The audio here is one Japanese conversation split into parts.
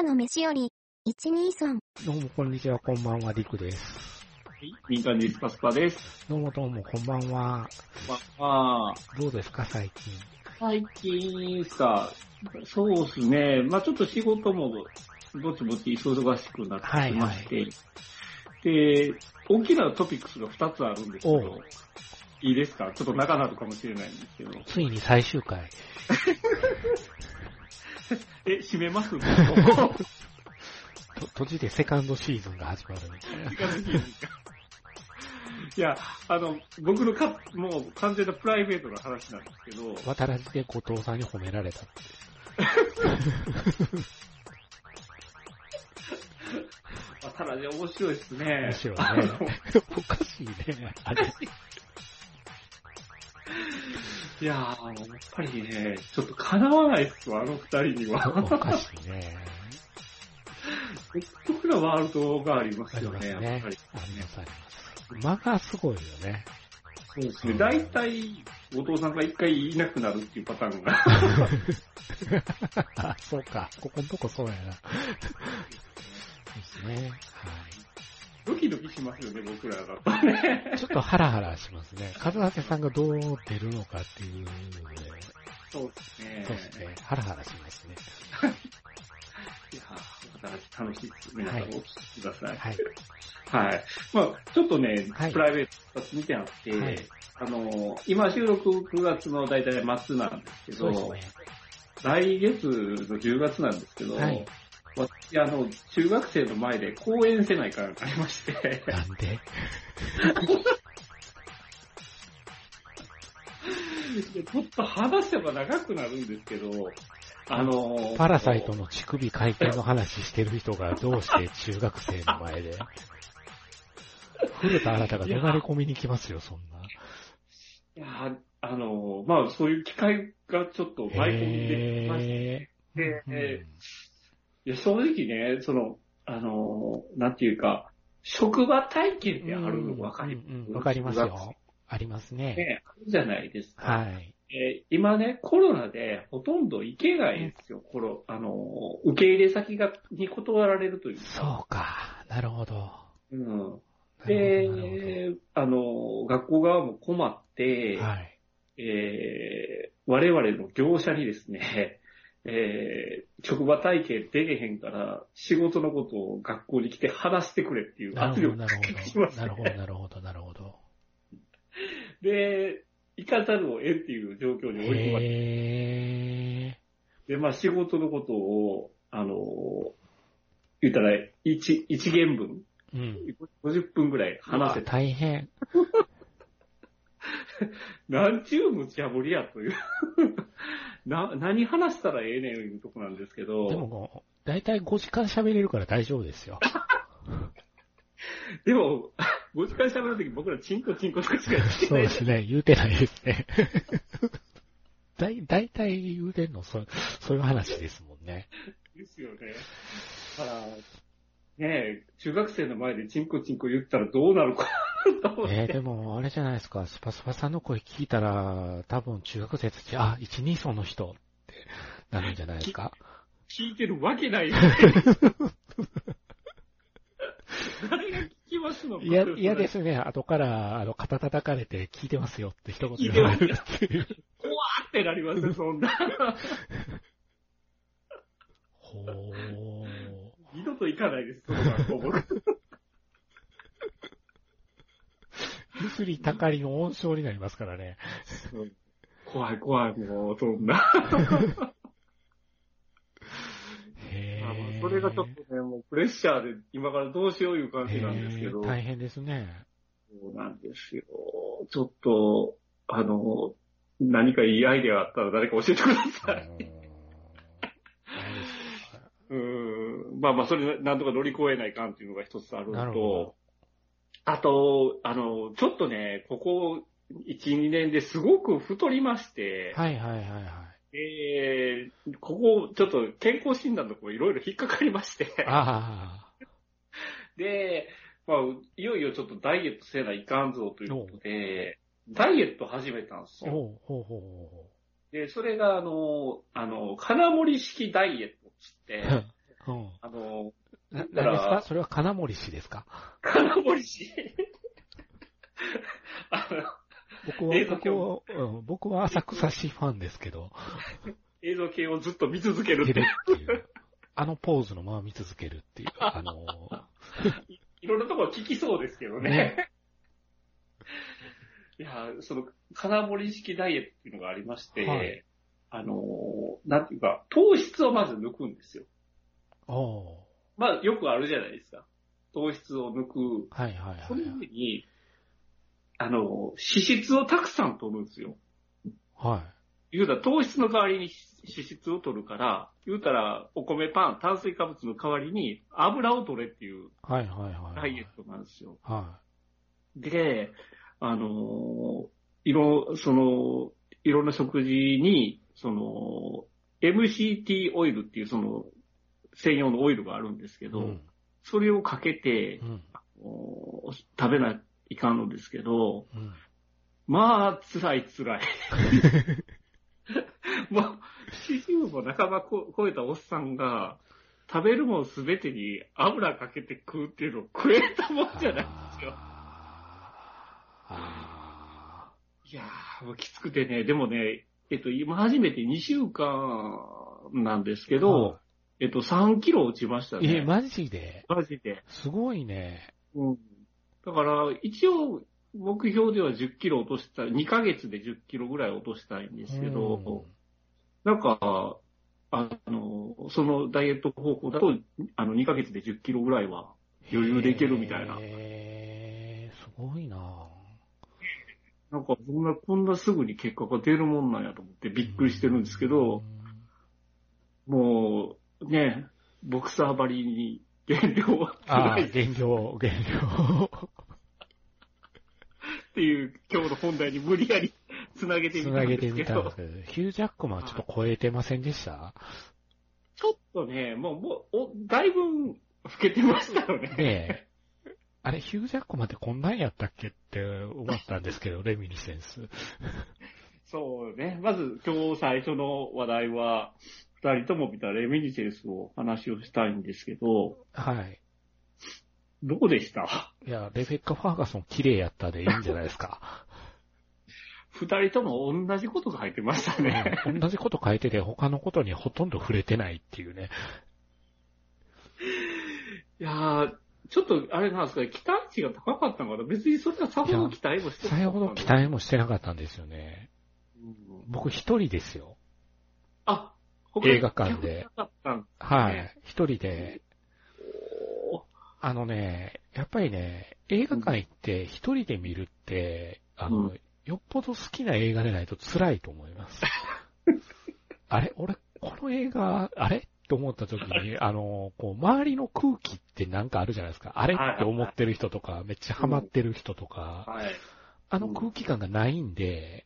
朝の飯より、123。どうもこんにちは、こんばんは、りくです。民間人スパスパです。どうもどうも、こんばんは。まあ、どうですか、最近？最近さ、そうですね。まあちょっと仕事もぼちぼち忙しくなってきまして、で、大きなトピックスが2つあるんですけおどう、いいですか？ちょっと長なるかもしれないんですけど。ついに最終回。え、閉めます？も うと閉じてセカンドシーズンが始まるみたいかいや、あの、僕のか、もう完全なプライベートな話なんですけど、渡らじで後藤さんに褒められたって。まあ、ただね、面白いですね。面白いね。おかしいね。あれ。いやー、やっぱりね、ちょっと叶わないっすわ、あの二人におは。かしいね。独特なワールドがありますよね、ね。やっぱり。あります、あります。間がすごいよね。そうですね。大体、後藤さんが一回いなくなるっていうパターンが。あ、そうか。ここんとこそうやな。ですね。ドキドキしますよね、僕らだとね。はい。ちょっとハラハラしますね。和瀬さんがどう出るのかっていうので、そうですね。そうですね。ハラハラしますね。いやー楽しいです。皆さんお聞きください。はい。はい。まあちょっとね、はいプライベート2つ見てあって、はいあの、今収録9月の大体末なんですけど、ね。来月の10月なんですけど、はい私、あの、中学生の前で講演せないからありまして、なんで？でちょっと話せば長くなるんですけど、あの、パラサイトの乳首会見の話してる人がどうして中学生の前で？古田新太が怒鳴り込みに来ますよ、そんな。いや、あの、まあ、そういう機会がちょっと舞い込んできまして、へでーえいや正直ね、その、あの、なんていうか、職場体験ってあるの分かりうんうんわかりますよ。ありますね。ね、あるじゃないですか。はい。えー今ね、コロナでほとんど行けないんですよ。コロあの、受け入れ先が、に断られるというか。そうか。なるほど。うん。で、あの、学校側も困って、はい。えー我々の業者にですね、えー職場体験できへんから、仕事のことを学校に来て話してくれっていう圧力なるほど。が来ますなるほど、ね。なるほど、なるほど。で、行かざるを得んっていう状況に追い込まれて、へで、まあ仕事のことを、あの、言ったら、一、一元分、ー。うん。50分ぐらい話せて、大変。なんちゅう無茶ぶりやという。な、何話したらええねんいうとこなんですけど、でも、だいたい5時間喋れるから大丈夫ですよ。でも、5時間喋るとき僕らチンコチンコとかしか言ってそうないですね。言うてないですね。だい、だいたい言うてんの、そう、そういう話ですもんね。ですよね。だから、ねえ、中学生の前でチンコチンコ言ったらどうなるか。えー、でも、あれじゃないですか、スパスパさんの声聞いたら、多分中学生たち、あ、一二層の人ってなるんじゃないですか。聞いてるわけないよね。誰が聞きますのいや、嫌で。すね。後から、あの、肩叩かれて聞いてますよって一言言われるっていう。怖ってなりますよ、そんな。ほー。二度と行かないです、その学校僕。ゆす。りたかりの温床になります。からね。怖い怖い、もう、そんな。へあ。それがちょっとね、もうプレッシャーで今からどうしよういう感じなんです。けど。大変です。ね。そうなんです。よ。ちょっと、あの、何かいいアイデアがあったら誰か教えてください。うん。まあまあ、それなんとか乗り越えないかんっていうのが一つあるなるのほと、あと、あの、ちょっとね、ここ1、2年ですごく太りまして、はいはいはいはい。えー、ここ、ちょっと健康診断のところいろいろ引っかかりまして、あで、まあ、いよいよちょっとダイエットせないかんぞということで、ダイエット始めたんですあ。よ。ほうほうほうほで、それが、あの、あの、金森式ダイエットっつって、う。うん。それは金森氏ですか？金森氏？あの、僕は、僕は、うん、僕は浅草市ファンですけど。映像系をずっと見続けるっていう。あのポーズのまま見続けるっていう。あのー、いろんなところ聞きそうですけどね。ねいや、その、金森式ダイエットっていうのがありまして、はい、あのー、なんていうか、糖質をまず抜くんですよ。まあ、よくあるじゃないですか。糖質を抜く。はいはいはい、はい。その上に、あの、脂質をたくさん取るんですよ。はい。言うたら糖質の代わりに脂質を取るから、言うたらお米パン、炭水化物の代わりに油を取れっていう、はいはいはい。ダイエットなんですよ。はい。で、あの、いろ、その、いろんな食事に、その、MCT オイルっていうその、専用のオイルがあるんですけど、うん、それをかけて、うん、食べないかんのですけど、うん、まあ、辛い辛い。もう、40も半ば超えたおっさんが、食べるもんすべてに油かけて食うっていうの食えたもんじゃないですよ。いやー、もうきつくてね、でもね、えっと、今初めて2週間なんですけど、えっと、3キロ落ちましたね。え、マジで？マジで。すごいね。うん。だから、一応、目標では10キロ落としたい、2ヶ月で10キロぐらい落としたいんですけど、なんか、あの、そのダイエット方法だと、あの、2ヶ月で10キロぐらいは余裕でいけるみたいな。へー、すごいななんか、そんな、こんなすぐに結果が出るもんなんやと思ってびっくりしてるんですけど、もう、ね、ボクサー張りに減量はああ、減量、減量。っていう今日の本題に無理やり繋げてみたんですけど。ヒュージャックマンちょっと超えてませんでした？ちょっとね、もう、もう、おだいぶ老けてましたよね。ねあれ、ヒュージャックマンってこんなんやったっけって思ったんですけど、レミニセンス。そうね。まず今日最初の話題は、二人とも見たレミニセンスを話をしたいんですけど。はい。どうでした？いや、レベッカ・ファーガソン綺麗やったでいいんじゃないですか。二人とも同じことが入ってましたね。同じこと書いてて他のことにほとんど触れてないっていうね。いやー、ちょっと、あれなんですか、期待値が高かったのかな別にそれはさほど期待もしてなかった。さほど期待もしてなかったんですよね。うん、僕一人ですよ。あ、映画館で。はい。一人で。あのね、やっぱりね、映画館行って一人で見るって、あの、うん、よっぽど好きな映画でないと辛いと思います。あれ？俺、この映画、あれ？と思った時に、あの、こう、周りの空気ってなんかあるじゃないですか。あれ？って思ってる人とか、めっちゃハマってる人とか、あの空気感がないんで、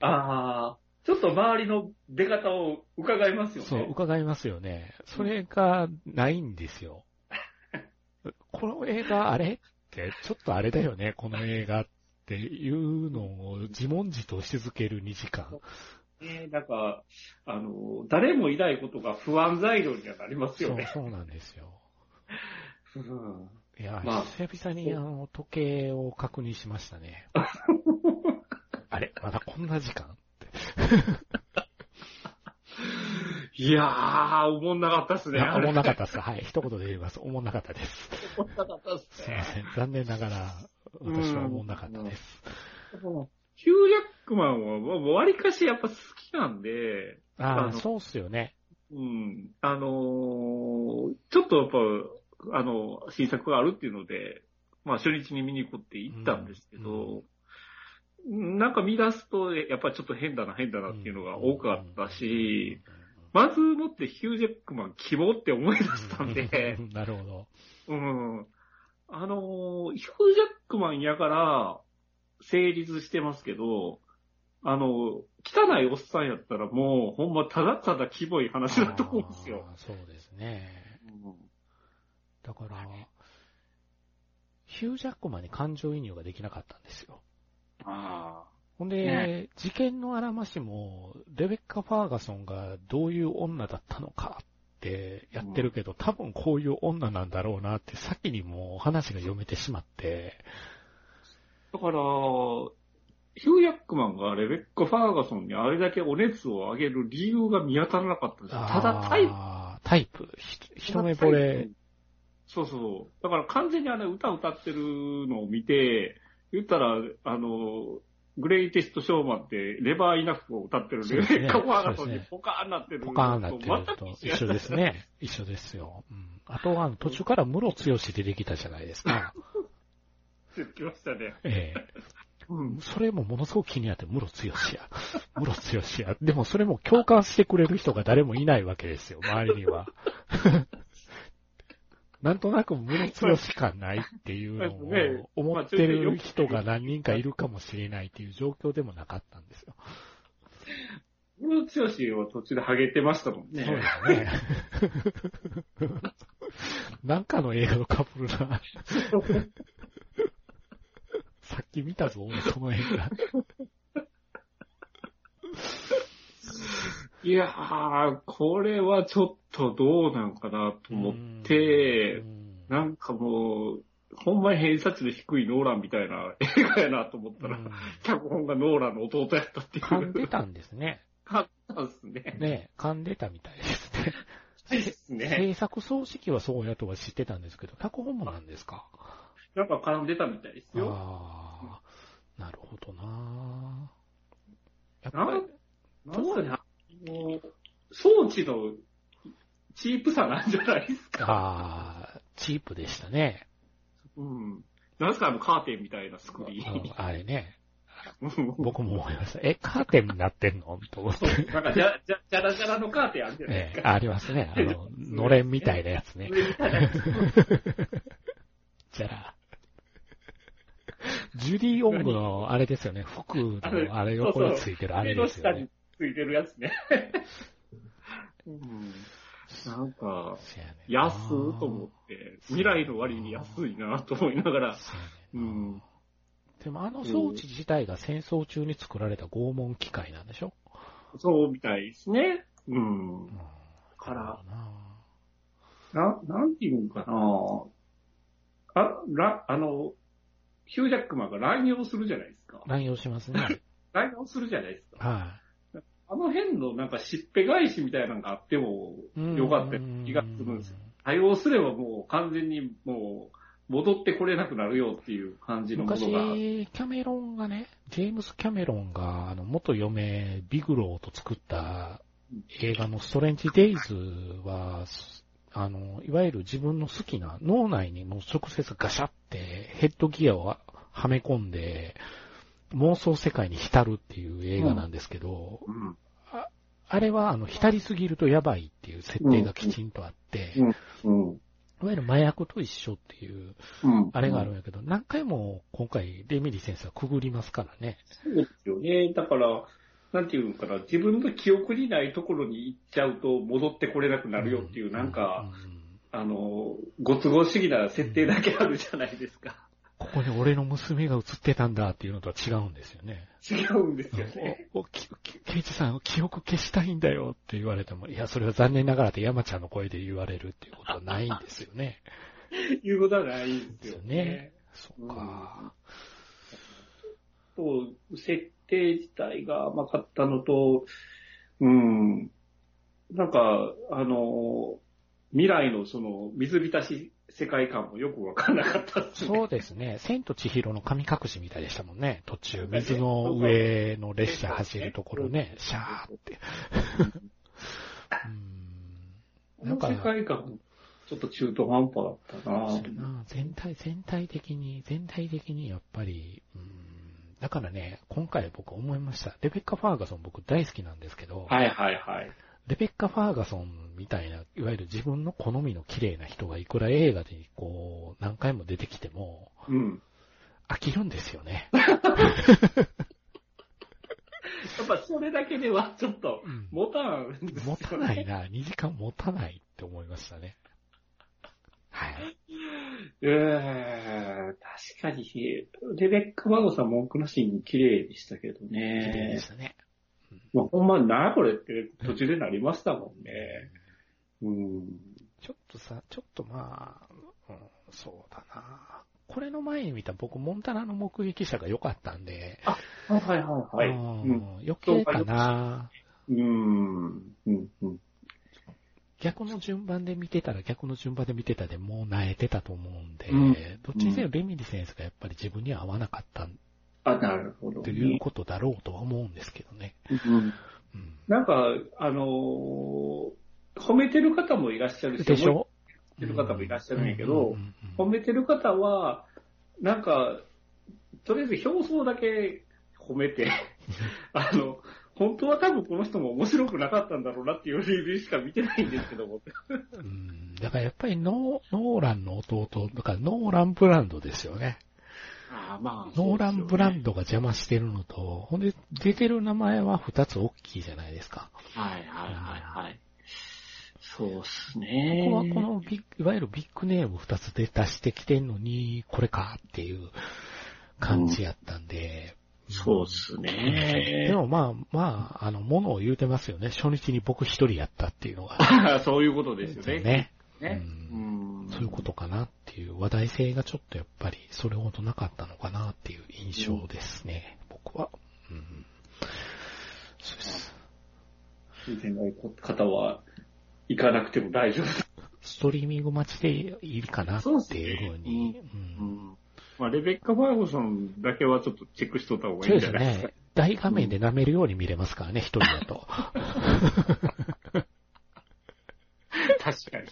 ちょっと周りの出方を伺いますよね。そう、伺いますよね。それがないんですよ。この映画あれって、ちょっとあれだよね、この映画っていうのを自問自答し続ける2時間。ね、なんか、あの、誰もいないことが不安材料にはなりますよね。そう、そうなんですよ。うん、いや、まあ、久々にあの、時計を確認しましたね。あれまだこんな時間？いやー、おもんなかったっすね。おもんなかったっす。はい。一言で言います。おもんなかったです。おもんなかったっす、ね。すいません。残念ながら、私はおもんなかったです。ヒュージャックマンは、もう割かしやっぱ好きなんで。ああ、そうっすよね。うん。あのー、ちょっとやっぱ、あの、新作があるっていうので、まあ初日に見に行こうって言ったんですけど、うん、なんか見出すと、やっぱりちょっと変だな、変だなっていうのが多かったし、まずもってヒュージャックマン希望って思い出したんで、なるほど。うん。あの、ヒュージャックマンやから、成立してますけど、あの、汚いおっさんやったらもう、ほんまただただキモい話だと思うんですよ。そうですね。うん、だから、ヒュージャックマンに感情移入ができなかったんですよ。ああ。ほんで、ね、事件のあらましも、レベッカ・ファーガソンがどういう女だったのかっってやってるけど、うん、多分こういう女なんだろうなって先にもう話が読めてしまって。だから、ヒュー・ヤックマンがレベッカ・ファーガソンにあれだけお熱を上げる理由が見当たらなかったんですよ。ただタイプ。タイプ。一目惚れ。そうそう。だから完全にあの歌歌ってるのを見て、言ったら、あの、グレイテストショーマンってレバーイナフを歌ってるんで、レベッカ・ファーガソンにポカーンなってる。ポカーンなってると一緒ですね。一緒ですよ。うん、あとは途中からムロツヨシ出てきたじゃないですか。出てきましたね。ええうん、それもものすごく気になって、ムロツヨシや。ムロツヨシや。でもそれも共感してくれる人が誰もいないわけですよ、周りには。なんとなくムロツヨシ感ないっていうのを思ってる人が何人かいるかもしれないっていう状況でもなかったんですよ。ムロツヨシは途中でハゲてましたもんね。そうですね。なんかの映画のカップルな。さっき見たぞ、その映画。いやー、これはちょっとどうなんかなと思って、なんかもう、ほんまに偏差値の低いノーランみたいな映画やなと思ったら、脚本がノーランの弟やったっていう。噛んでたんですね。噛んだんですね。ね噛んでたみたいですね。ですね。制作総指揮はそうやとは知ってたんですけど、脚本もなんですか？なんか絡んでたみたいですよ。ああ、なるほどなやっぱり。なんかね、もう、装置のチープさなんじゃないですか？ああ、チープでしたね。うん。なんすかあのカーテンみたいなスクリーン。あれね。僕も思いました。え、カーテンになってんの？と思って。なんかじゃ、じゃ、じゃらじゃらのカーテンあるじゃないですか？えありますね。あの、のれんみたいなやつね。じゃら。ジュディ・オングのあれですよね。服のあれ横についてるあれですよね。ついてるやつね。うん、なんか、安と思って、未来の割に安いなと思いながら、うん、でもあの装置自体が戦争中に作られた拷問機械なんでしょ？そうみたいですね。うん。から、な、なんていうんかなあ、ら、あの、ヒュージャックマンが乱用するじゃないですか。乱用しますね。乱用するじゃないですか。はい、あの辺のなんかしっぺ返しみたいなのがあってもよかった気がするんですよ。対応すればもう完全にもう戻ってこれなくなるよっていう感じのことが。昔、キャメロンがね、ジェームス・キャメロンが、あの、元嫁、ビグローと作った映画のストレンジ・デイズは、あの、いわゆる自分の好きな脳内にも直接ガシャってヘッドギアをはめ込んで、妄想世界に浸るっていう映画なんですけど、うんうん、ああれはあの浸りすぎるとやばいっていう設定がきちんとあって、うん、いわゆる麻薬と一緒っていう、あれがあるんやけど、何回も今回レミリー先生はくぐりますからね。そうですよね。だから、なんていうのかな、自分の記憶にないところに行っちゃうと戻ってこれなくなるよっていう、なんか、あの、ご都合主義な設定だけあるじゃないですか。ここに俺の娘が映ってたんだっていうのとは違うんですよね。違うんですよね。お、お、ケイチさん、記憶消したいんだよって言われても、いや、それは残念ながらって山ちゃんの声で言われるっていうことはないんですよね。言うことはないんですよね。ねそっか。と、設定自体が甘かったのと、うん、なんか、あの、未来のその水浸し世界観もよくわかんなかったっすね。そうですね。千と千尋の神隠しみたいでしたもんね。途中、水の上の列車走るところね、シャーって。うん。なんか、世界観ちょっと中途半端だったなな全体、全体的に、全体的にやっぱり、うん。だからね、今回僕思いました。レベッカ・ファーガソン僕大好きなんですけど。はいはいはい。レベッカ・ファーガソンみたいな、いわゆる自分の好みの綺麗な人がいくら映画でこう、何回も出てきても、うん。飽きるんですよね。やっぱそれだけではちょっと、持たん、ねうん、持たないな、2時間持たないって思いましたね。はい。ええー、確かに、レベッカ・マゴさん文句なしに綺麗でしたけどね。綺麗でしたね。まあ、ほんま、なこれって途中でなりましたもんね。うん。ちょっとさ、ちょっとまあ、うん、そうだな。これの前に見た僕、モンタナの目撃者が良かったんで。あ、はいはいはいはい。うん、余計かな。うん、うん、うん。逆の順番で見てたら逆の順番で見てたでもう慣れてたと思うんで、うん、どっちにせよレミリ先生がやっぱり自分には合わなかったあ、なるほど、ね。ということだろうとは思うんですけどね。うん。うん、なんか、あのー、褒めてる方もいらっしゃるし、でしょ？褒めてる方もいらっしゃるんやけど、褒めてる方は、なんか、とりあえず表層だけ褒めて、あの、本当は多分この人も面白くなかったんだろうなっていうレビューしか見てないんですけども。うん、だからやっぱりノーノーランの弟、だからノーランブランドですよね。あまあ、ノーランブランドが邪魔してるのと、ほんで出てる名前は二つ大きいじゃないですか。はいはいはいはい。そうっすね。ここはこのビッいわゆるビッグネーム二つで出してきてんのに、これかっていう感じやったんで、そうっすね。でもまあ、まあ、あの、ものを言うてますよね。初日に僕一人やったっていうのが。そういうことですよね。ね。ねうん、そういうことかなっていう話題性がちょっとやっぱりそれほどなかったのかなっていう印象ですね、うん、僕は。うん。そうです。聞いてない方は行かなくても大丈夫ストリーミング待ちでいいかなっていうふうに。うね、うん、うんまあ、レベッカ・ファーゴソンだけはちょっとチェックしとった方がいいんじゃないですか。そうですね。大画面で舐めるように見れますからね、一、人だと。確かに。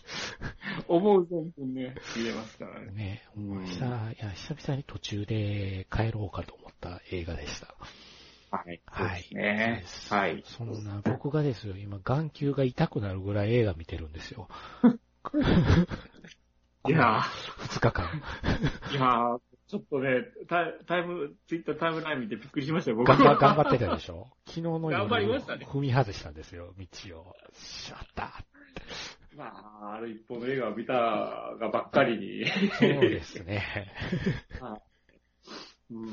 思う存分ね、見れますからね。ね、うん、久いや久々に途中で帰ろうかと思った映画でした。はい。はい。ね。はい。そんな、僕がですよ、今、眼球が痛くなるぐらい映画見てるんですよ。いや二日間。いやちょっとね、タタイム、ツイッタータイムライン見てびっくりしましたよ、僕頑張頑張ってたでしょ？昨日の夜、頑張りましたね。踏み外したんですよ、道を。しまったまあ、ある一方の映画を見たがばっかりに。そうですね。はい、うん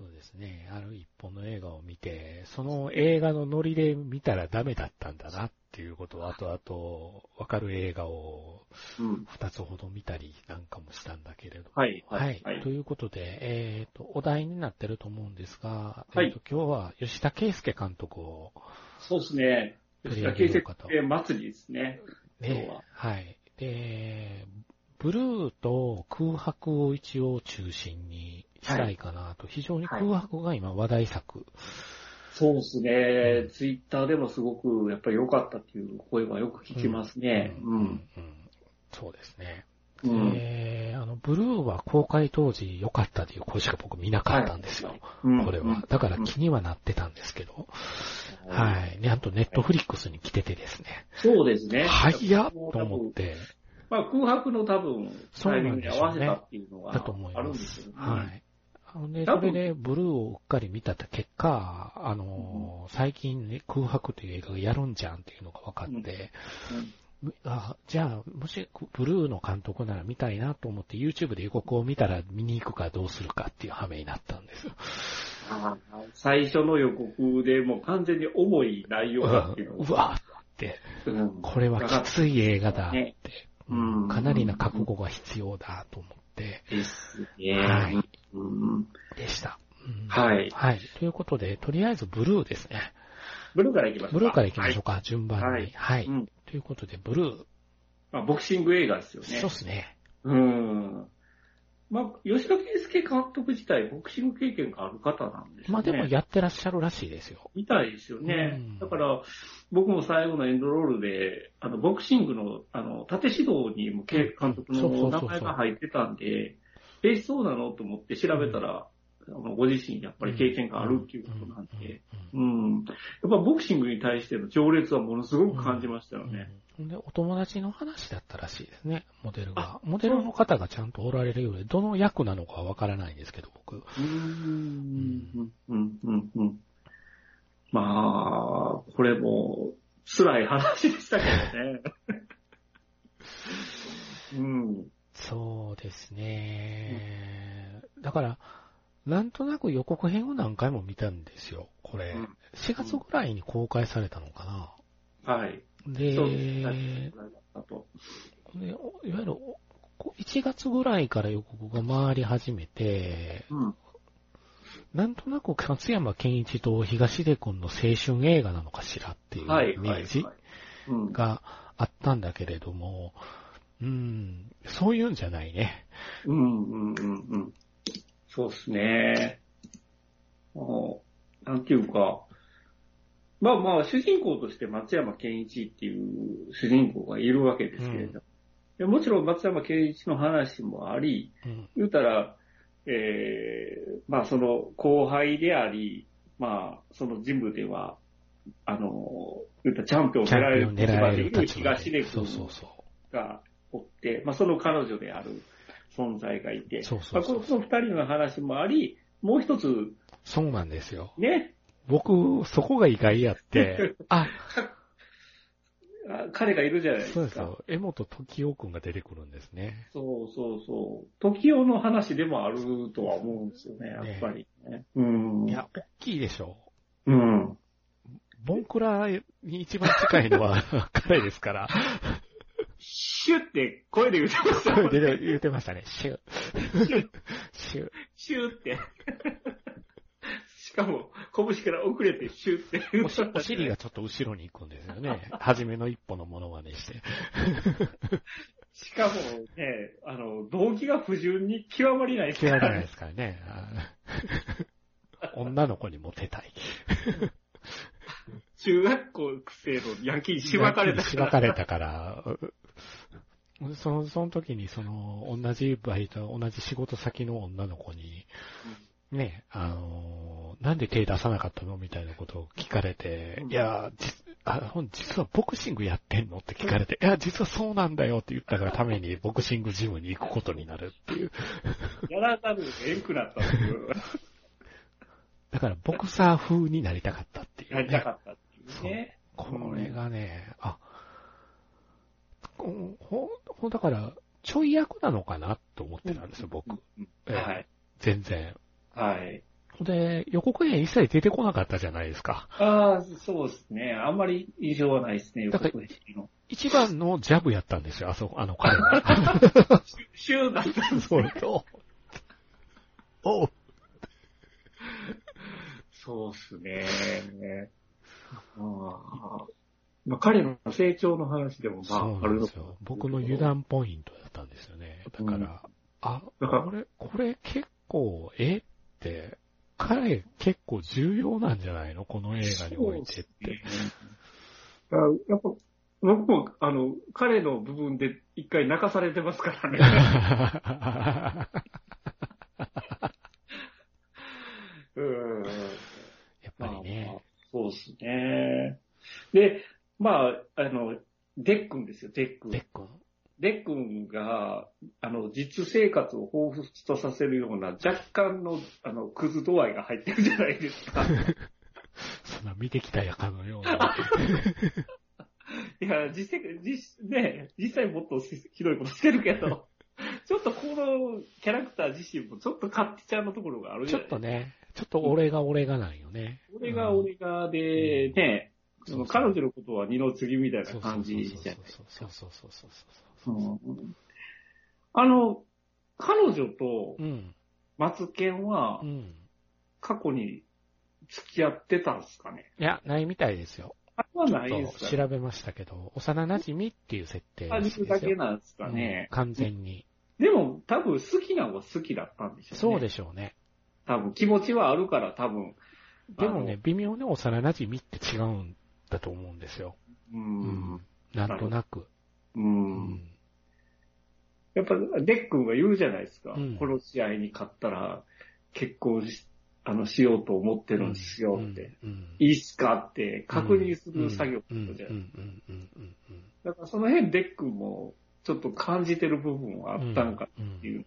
そうですね。ある一本の映画を見て、その映画のノリで見たらダメだったんだなっていうことを後々わかる映画を二つほど見たりなんかもしたんだけれど。はい。はい。はい、ということで、えっ、ー、と、お題になってると思うんですが、はい、えっ、ー、と、今日は吉田圭介監督を。そうですね。吉田圭介祭りですね。ね。はい。で、ブルーと空白を一応中心にしたいかなと、はい、非常に空白が今話題作。そうですね、うん、ツイッターでもすごくやっぱり良かったっていう声はよく聞きますね。うん。うんうん、そうですね。えー、あの、ブルーは公開当時良かったという声しか僕見なかったんですよ。はい、これは。だから気にはなってたんですけど。はい。ね、あとネットフリックスに来ててですね。そうですね。早っと思って。まあ空白の多分、タイミングに合わせたっていうのがあるんですよね。はい。あのね、それでブルーをうっかり見た結果、あの、最近ね、空白という映画がやるんじゃんっていうのが分かって、あじゃあ、もし、ブルーの監督なら見たいなと思って YouTube で予告を見たら見に行くかどうするかっていう羽目になったんです。よ。最初の予告でもう完全に重い内容だっていうの うわって、これはきつい映画だって、かなりな覚悟が必要だと思って。ですね。はい。でした。はい。はい。ということで、とりあえずブルーですね。ブルーから行きましょうブルーから行きましょうか、順番に。はい。ということで、ブルー。まあ、ボクシング映画ですよね。そうですね。うん。まあ、吉田圭介監督自体、ボクシング経験がある方なんですね。まあでもやってらっしゃるらしいですよ。みたいですよね。だから、僕も最後のエンドロールで、あの、ボクシングの、あの、縦指導にも監督の名前が入ってたんで、え、そうなの？と思って調べたら、あのご自身やっぱり経験があるっていうことなんで、うん。やっぱボクシングに対しての情熱はものすごく感じましたよね。で、お友達の話だったらしいですね、モデルが。モデルの方がちゃんとおられるようで、どの役なのかはわからないんですけど、僕。うーん、うん、うん、うん。まあ、これも、辛い話でしたけどね。うん。そうですね。だから、なんとなく予告編を何回も見たんですよ、これ。4月ぐらいに公開されたのかな。はい。で、でいわゆる、1月ぐらいから予告が回り始めて、うん、なんとなく勝山健一と東出君の青春映画なのかしらっていうイメージがあったんだけれども、うん、そういうんじゃないね。うんうんうんうん。そうっすね。なんていうか、まあまあ、主人公として松山健一っていう主人公がいるわけですけれど、うん、もちろん松山健一の話もあり、うん、言うたら、えー、まあその後輩であり、まあその人物では、あの、言ったチャンピオンを狙える立場でいる東出君がおって、まあその彼女である存在がいて、そうそうそうまあ、この二人の話もあり、もう一つ。そうなんですよ。ね。僕、そこが意外やって、あ、彼がいるじゃないですか。そうですよ。江本時夫くんが出てくるんですね。そうそうそう。時夫の話でもあるとは思うんですよね、やっぱりね。ねうん。いや、大きいでしょ。うん。ボンクラに一番近いのは彼ですから。シュって声で言ってました、ね。声で言ってましたね。シュ。シュ。シュ。シュって。しかも、拳から遅れてシュって。お尻がちょっと後ろに行くんですよね。初めの一歩のものまねして。しかもね、あの、動機が不純に極まりないですからね。極まりないですからね。女の子にモテたい。中学校生のヤンキーにしばかれたから。しばかれたから、その、その時にその、同じバイト、同じ仕事先の女の子に、ね、あのなんで手出さなかったのみたいなことを聞かれて、いや、あ、実はボクシングやってんのって聞かれて、いや、実はそうなんだよって言ったからためにボクシングジムに行くことになるっていう。やらざるをえんくなったっていう。だからボクサー風になりたかったっていう、ね。なりたかったっていうね。これがね、あ、ほ、ほ、だから、ちょい役なのかなと思ってたんですよ、僕。はい。全然。はい。で、予告編一切出てこなかったじゃないですか。ああ、そうですね。あんまり印象はないですね、予告編の。一番のジャブやったんですよ、あそこ、あの彼は。シューだったんですね。そう。おそうっすね。あまあ、彼の成長の話でもまあ、あるんですよ。僕の油断ポイントだったんですよね。だから、うん、あ、これ、これ結構、えって、彼結構重要なんじゃないの？この映画においてって。ね、やっぱ、僕も、あの、彼の部分で一回泣かされてますからね。うん。やっぱりね。まあ、そうですね。で、まあ、あの、デックンですよ、デックン。デックン。デックンが、あの、実生活を彷彿とさせるような若干の、あの、クズ度合いが入ってるじゃないですか。そんな見てきたやかのような。いや、実際、実、ね、実際もっとひどいことしてるけど、ちょっとこのキャラクター自身もちょっと勝手ちゃんのところがあるじゃないですか。ちょっとね、ちょっと俺が俺がなんよね。俺が俺がで、ね、その彼女のことは二の次みたいな感じじゃない。そうそうそうそうそうそう。あの、彼女と、松健は、過去に付き合ってたんですかね、いや、ないみたいですよ。あれはないですか、調べましたけど、幼馴染っていう設定ですよ。だけなんですかね、うん、完全に。でも、多分好きなのは好きだったんでしょうね。そうでしょうね。多分、気持ちはあるから多分。でもね、微妙に幼馴染って違うんだと思うんですよ。うん。うん、なんとなく。うん。うん、やっぱ、デックンが言うじゃないですか。うん、この試合に勝ったら、結婚し、あの、しようと思ってるんですよって。いいっすかって確認する作業じゃない。だからその辺デックンもちょっと感じてる部分はあったのかっていう、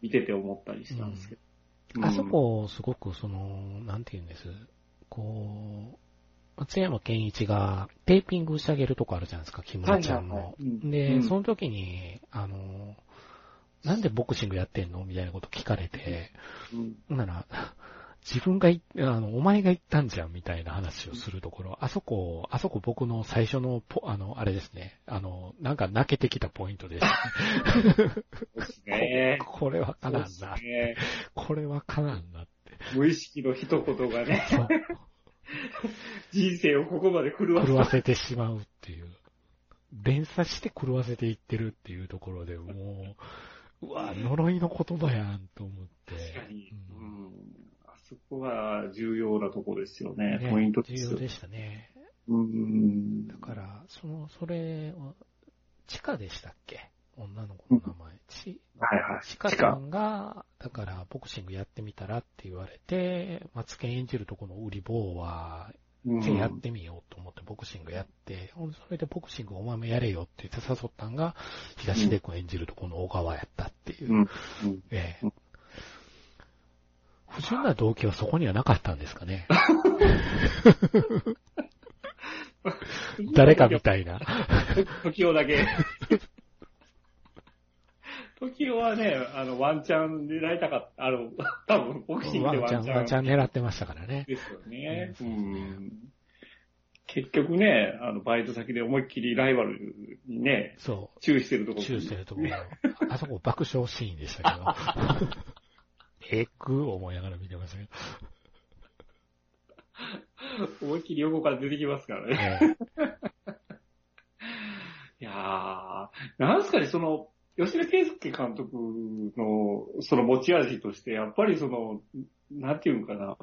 見てて思ったりしたんですけど。あそこ、すごくその、なんて言うんです。こう、松山健一がテーピングしてあげるとこあるじゃないですか、木村ちゃんの。で、その時に、あの、なんでボクシングやってんの？みたいなこと聞かれて、うん、なら、自分がい、あの、お前が言ったんじゃんみたいな話をするところ、あそこ、あそこ僕の最初のポ、あの、あれですね、あの、なんか泣けてきたポイントです。ですね。ここれはかなんな、ね、これはかなんなって。無意識の一言がね、人生をここまで狂わせ狂わせてしまうっていう。連鎖して狂わせていってるっていうところでもう、うわ、呪いの言葉やんと思って。確かに。うん、うんそこが重要なとこですよね。ねポイントです重要でしたね。うん。だから、その、それを、チカでしたっけ？女の子の名前。ち、はいはい。チカさんが、だから、ボクシングやってみたらって言われて、マツケン演じるとこの売り棒は、じゃやってみようと思ってボクシングやって、それでボクシングお前もやれよって言って誘ったんが、東出君演じるとこの小川やったっていう。うん、ええ不純な動機はそこにはなかったんですかね。誰かみたいな。時をだけ。時はね、あの、ワンチャン狙いたかった。あの、多分、ボクシングでワンチャン。ワンチャン狙ってましたからね。ですよね。うん。結局ね、あの、バイト先で思いっきりライバルにね、そう。注意してるところ。注意してるところ。あそこ爆笑シーンでしたけど。えく思いながら見てましたけど。思いっきり横から出てきますからね。いやー、なんすかね、その、吉田圭介監督の、その持ち味として、やっぱりその、なんていうのかな。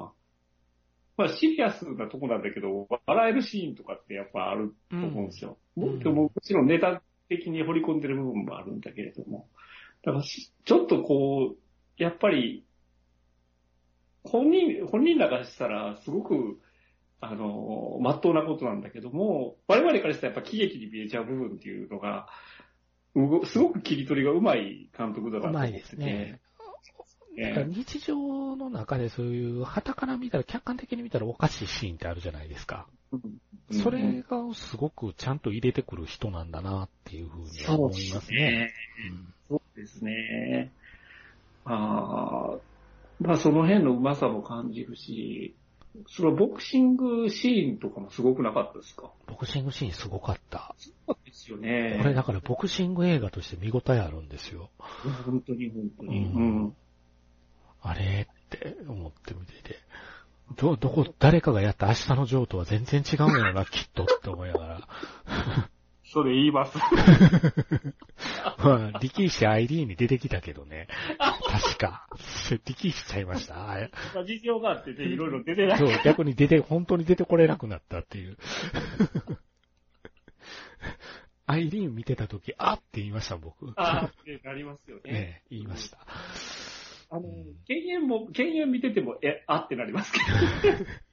まあシリアスなとこなんだけど、笑えるシーンとかってやっぱあると思うんですよ。うん、でももちろんネタ的に掘り込んでる部分もあるんだけれども。だからちょっとこう、やっぱり本人、本人らからしたら、すごく、あの、まっとうなことなんだけども、我々からしたらやっぱ喜劇に見えちゃう部分っていうのが、すごく切り取りがうまい監督だなと思ってて。うまいですね。日常の中でそういう、旗から見たら、客観的に見たらおかしいシーンってあるじゃないですか。うん、それがすごくちゃんと入れてくる人なんだなっていうふうに思いますね。そうですね。ああ、まあその辺のうまさも感じるし、そのボクシングシーンとかもすごくなかったですか？ボクシングシーンすごかった。そうですよね。これだからボクシング映画として見応えあるんですよ。本当に本当に。うん。あれって思って見てて。ど、どこ、誰かがやった明日のジョーとは全然違うんやろな、きっとって思いながら。それ言います。まあ、力士 ID に出てきたけどね。確か。力士ちゃいました？まあ、事情があってね、いろいろ出てない。そう、逆に出て、本当に出てこれなくなったっていう。アイリーン見てたとき、あって言いました、僕。あってなりますよね。ね言いました。あの、犬猿も、犬猿見てても、え、あってなりますけど。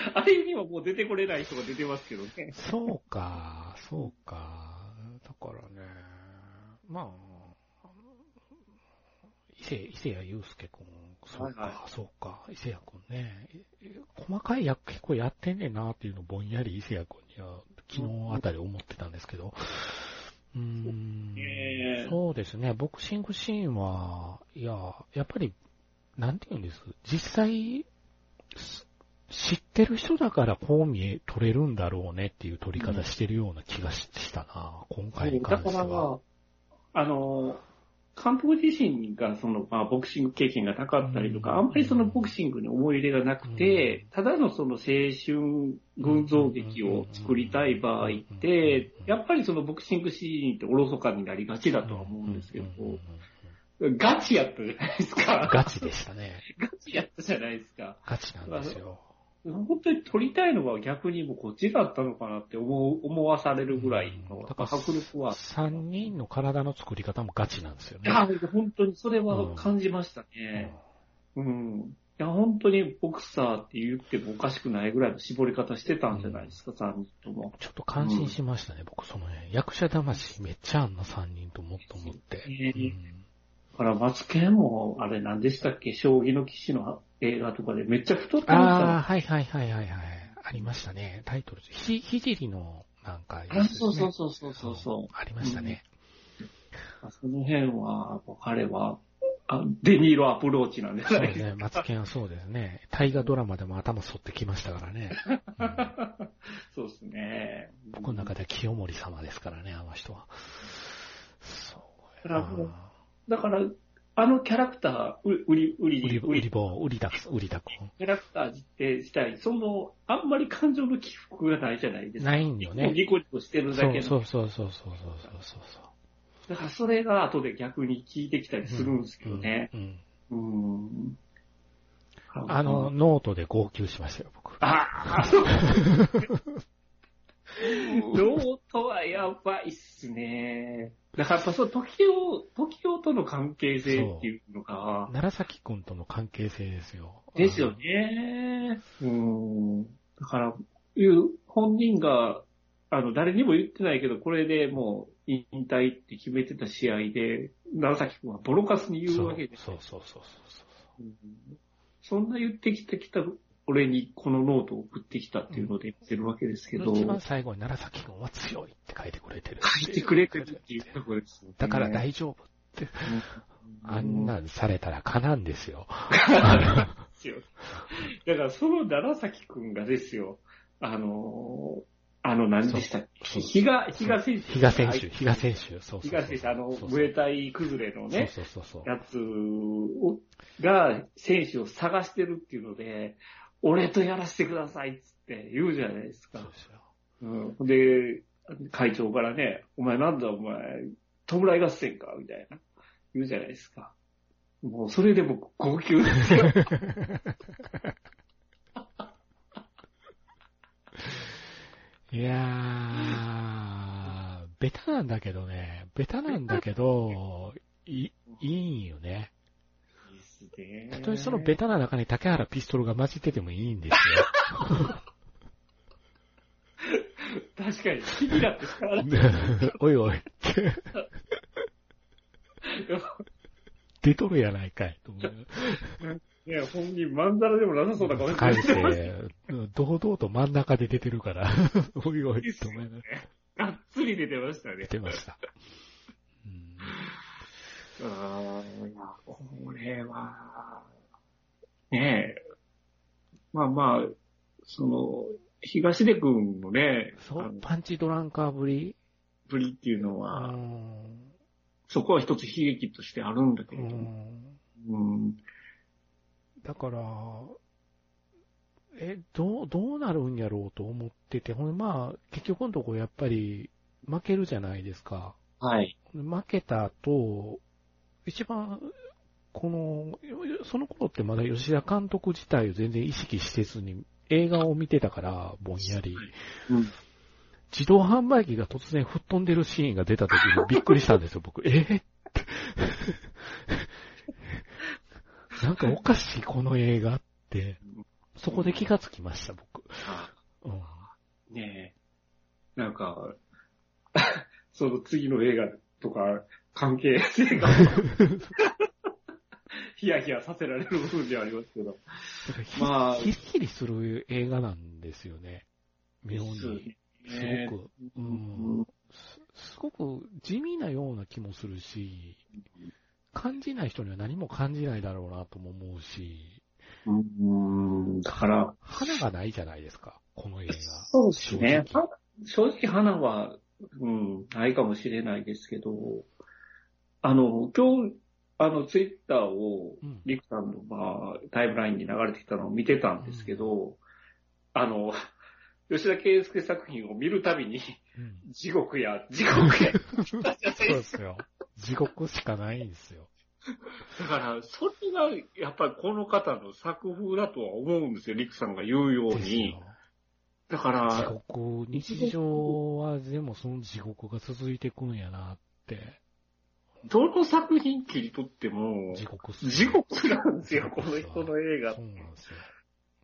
あれにはもう出てこれない人が出てますけどね。そうか、そうか。だからね、まあ、伊勢、伊勢谷友介くん、そうか、はいはい、そうか、伊勢谷くんね、細かい役結構やってんねんなっていうのをぼんやり伊勢谷くんには昨日あたり思ってたんですけど、うーん、えー、そうですね、ボクシングシーンは、いや、やっぱり、なんて言うんです、実際、知ってる人だからこう見え、取れるんだろうねっていう取り方してるような気がしたな、うん、今回に関しては。だから、あの、監督自身がその、まあ、ボクシング経験がなかったりとか、うん、あんまりそのボクシングに思い入れがなくて、うん、ただのその青春群像劇を作りたい場合って、やっぱりそのボクシングシーンっておろそかになりがちだとは思うんですけど、ガチやったじゃないですか。ガチでしたね。ガチやったじゃないですか。ガチなんですよ。本当に撮りたいのは逆にもこっちだったのかなって思う、思わされるぐらいの迫力は。三人の体の作り方もガチなんですよね。いや、本当にそれは感じましたね。うん。うん、いや、本当にボクサーって言ってもおかしくないぐらいの絞り方してたんじゃないですか、三、うん、人とも。ちょっと感心しましたね、うん、僕その辺。役者魂めっちゃあんな三人ともっと思って。えー、だから、マツケンも、あれ何でしたっけ将棋の騎士の映画とかでめっちゃ太ってましたああ、はいはいはいはいはい。ありましたね。タイトル。ひ、ひじりのなんか、ね、あ、そうそうそうそうそう。ありましたね。うん、その辺は、彼は、あデニーロアプローチなんですね。そうですね。マツケンはそうですね。大河ドラマでも頭反ってきましたからね。うん、そうですね。僕の中では清盛様ですからね、あの人は。そうだから、だからあのキャラクター、う、うり、うり、うり、うりぼう、うりだく、うりだく。キャラクター自体、その、あんまり感情の起伏がないじゃないですか。ないんよね。ニコニコしてるだけの。そうそうそうそうそうそうそう。だからそれが後で逆に効いてきたりするんですけどね。うん。うん。うんあの、ノートで号泣しましたよ、僕。ああノートはやばいっすね。だからやっぱそう、時を、時をとの関係性っていうのが。楢崎くんとの関係性ですよ。ですよね。うん。だから、いう本人が、あの、誰にも言ってないけど、これでもう引退って決めてた試合で、楢崎くんはボロカスに言うわけです。そうそうそうそうそう、うん、そんな言ってきてきた俺にこのノートを送ってきたっていうので言ってるわけですけど。一番最後に楢崎君は強いって書いてくれてる書いてくれてるっていうところです、ね、だから大丈夫って。あんなんされたらかなんですよ。だからその楢崎君がですよ、あのあの、何でしたっけ？比嘉、比嘉選手。比嘉選手、比嘉選手。そう比嘉選手、あの、ムエタイ崩れのね、そうそうそうやつが選手を探してるっていうので、俺とやらせてくださいっつって言うじゃないですか。そうですよ。うん。で、会長からね、お前なんだお前、弔い合戦かみたいな。言うじゃないですか。もうそれでも号泣ですよ。いやー、ベタなんだけどね、ベタなんだけど、い、いいんよね。たとえそのベタな中に竹原ピストルが混じっててもいいんですよ。確かに、気になってしかない。おいおい。出とるやないかい。いや、本人、まんざらでもなさそうな顔して返して、堂々と真ん中で出てるから、おいおい、と思いながら。がっつり出てましたね。出てました。うん、いや、これは、ねえ、まあまあ、その、東出くんのね、そう、パンチドランカーぶり？ぶりっていうのは、そこは一つ悲劇としてあるんだけれども、うん、だから、え、どう、どうなるんやろうと思ってて、ほんでまあ、結局のところやっぱり負けるじゃないですか。はい。負けた後、一番、この、その頃ってまだ吉田監督自体を全然意識せずに映画を見てたから、ぼんやり。うん、自動販売機が突然吹っ飛んでるシーンが出た時にびっくりしたんですよ、僕。えー、なんかおかしい、この映画って。そこで気がつきました、僕。うん、ねえ。なんか、その次の映画とか、関係性が。ヒヤヒヤさせられる部分ではありますけど。まあ、ひっきりする映画なんですよね。妙に。すごく、うん、すごく地味なような気もするし、感じない人には何も感じないだろうなとも思うし、うん、だから、花がないじゃないですか、この映画。そうですね。正直花は、うん、ないかもしれないですけど、あの、今日、あの、ツイッターを、リクさんの、まあ、タイムラインに流れてきたのを見てたんですけど、うん、あの、吉田圭介作品を見るたびに、うん、地獄や、地獄や。そうですよ。地獄しかないんですよ。だから、それが、やっぱりこの方の作風だとは思うんですよ、リクさんが言うように。だから、地獄、日常はでもその地獄が続いていくんやなって。どの作品切り取っても、地獄地獄なんですよ、この人の映画。そうなんですよ。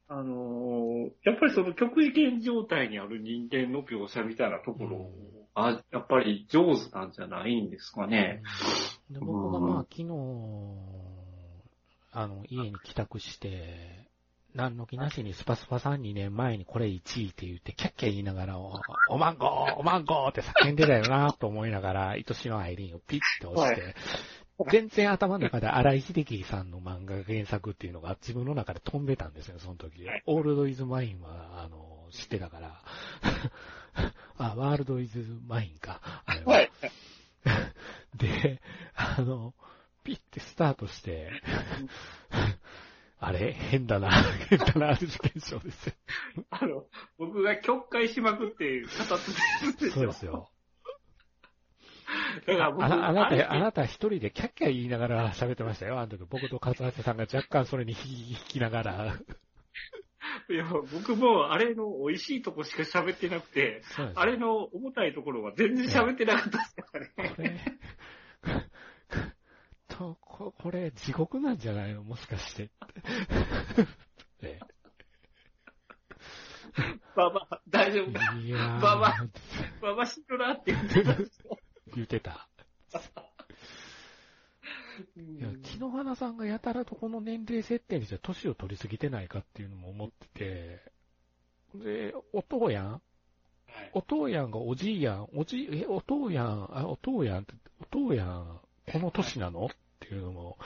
あのー、やっぱりその極限状態にある人間の描写みたいなところ、あやっぱり上手なんじゃないんですかね。で僕がまあ昨日、あの、家に帰宅して、何の気なしにスパスパさん2年前にこれ1位って言って、キャッキャ言いながら、おまんごおまんごって叫んでたよなと思いながら、愛しのアイリンをピッて押して、全然頭の中で荒井秀樹さんの漫画原作っていうのが自分の中で飛んでたんですよ、その時。はい、オールドイズマインは、あの、知ってたから。あ、ワールドイズマインか。はい。で、あの、ピッてスタートして、あれ？変だな、変だな、現象ですよ。あの、僕が曲解しまくって語ってるんですよ。そうですよ。だから僕ああなた、あなた一人でキャッキャ言いながら喋ってましたよ。あの時僕と勝橋さんが若干それに引きながら。いや、僕もあれの美味しいとこしか喋ってなくて、あれの重たいところは全然喋ってなかったですからね。これ、とここれ地獄なんじゃないの？もしかして。ね。ババ、大丈夫？かいやババ、ババシトラって言ってた。言ってた。いや、木の花さんがやたらとこの年齢設定にして年を取りすぎてないかっていうのも思ってて、で、お父やん、はい、お父やんがおじいやん、おじい、え、お父やん、あ、お父やん、お父やん、この年なの？っていうのも、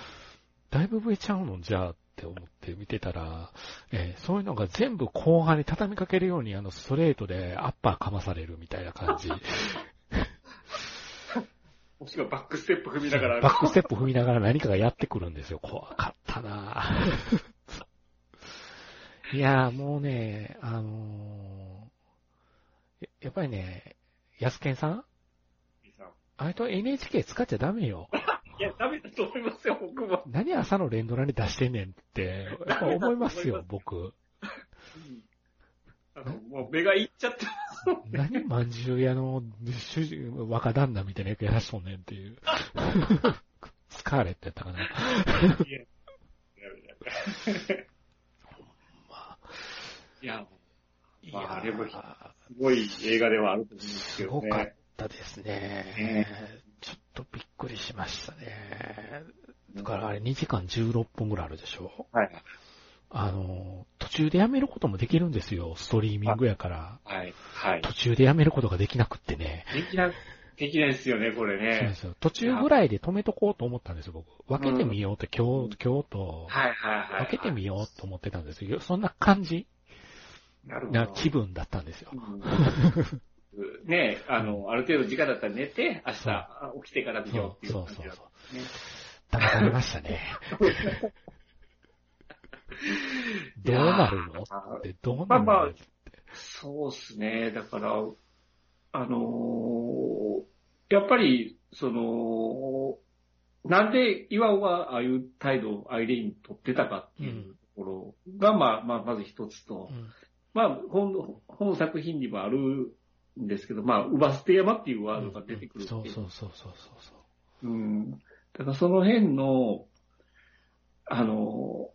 だいぶ増えちゃうのじゃあって思って見てたら、えー、そういうのが全部後半に畳みかけるようにあのストレートでアッパーかまされるみたいな感じ。もしくはバックステップ踏みながら。バックステップ踏みながら何かがやってくるんですよ。怖かったな いやもうね、あのー、やっぱりね、安健さん？あれと NHK 使っちゃダメよ。いや、ダメだと思いますよ、僕も。何朝の連ドラに出してんねんって、やっぱ思いますよ、僕。あの、もう目がいっちゃってます。何まんじゅう屋の主人、若旦那みたいな役やらしとんねんっていう。スカーレットやったかな。いや、いや、まあ、あれもすごい映画ではあると思うんですけどね。すごかったですね。ねちょっとびっくりしましたね。だからあれ2時間16分ぐらいあるでしょはい。あの、途中でやめることもできるんですよ。ストリーミングやから。はい。はい。途中でやめることができなくってね。できな、できないですよね、これね。そうですよ。途中ぐらいで止めとこうと思ったんですよ、僕。分けてみようって、今日、今日と。はいはいはい。分けてみようと思ってたんですよ。そんな感じなるほど。な気分だったんですよ。ねあの、ある程度時間だったら寝て、明日起きてから見ようっていうそうそうそうそう。ね、騙されましたね。どうなるの？ってどうなるの、まあまあ、そうっすね。だから、あのー、やっぱり、その、なんで岩尾がああいう態度をアイレインに取ってたかっていうところが、うん、まあ、まあ、まず一つと、うん、まあ、本、本作品にもあるんですけど、まあ、ウバステ山っていうワードが出てくるっていう。うん、そうそうそうそうそう。うん。だからその辺の、あの、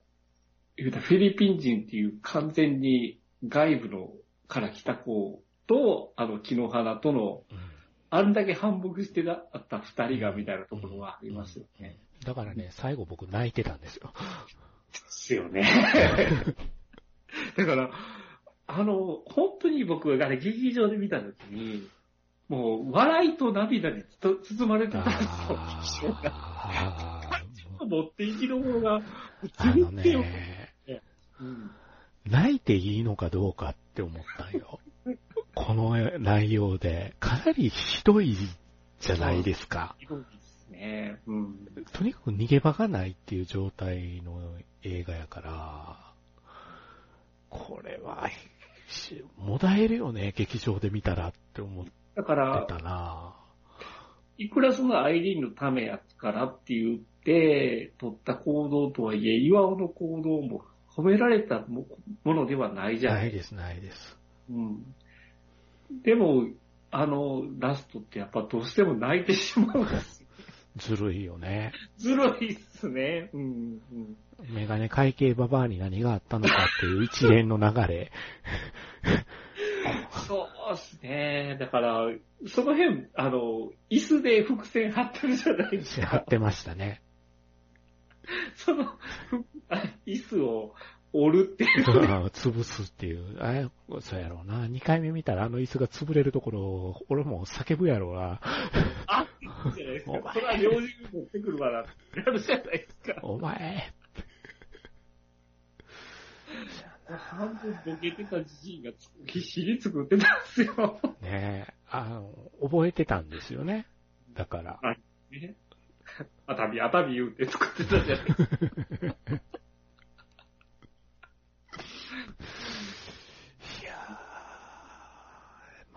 言うたフィリピン人っていう完全に外部のから来た子と、あの、木の花との、うん、あんだけ反復してあった二人がみたいなところはありますよね。だからね、最後僕泣いてたんですよ。ですよね。だから、あの、本当に僕がね、劇場で見たときに、もう、笑いと涙に包まれてたんですよ。持っていきのものが、全然ようん、泣いていいのかどうかって思ったんよ。この内容で、かなりひどいじゃないですか。ひどいですね。うん。とにかく逃げ場がないっていう状態の映画やから、これは、もだえるよね、劇場で見たらって思って。だから、いくらそのアイリーンのためやからって言って、取った行動とはいえ、岩尾の行動も褒められたものではないじゃないです。ないです、ないです。うん。でも、あの、ラストってやっぱどうしても泣いてしまうんです ずるいよね。ずるいっすね。うん、うん。メガネ会計ババアに何があったのかっていう一連の流れ。そうっすね。だから、その辺、あの、椅子で伏線張ってるじゃないですか。張ってましたね。その、椅子を折るっていう。潰すっていう。あれ、そうやろうな。2回目見たらあの椅子が潰れるところ、俺も叫ぶやろうな。あっじゃないですか。それは両人持ってくるわなってなるじゃないですか。お前。半分ボケてた自身が必死に作ってたんですよ。ねえ、あの、覚えてたんですよね。だから。はい。ね。あたび、あたび言うて作ってたじゃないですか。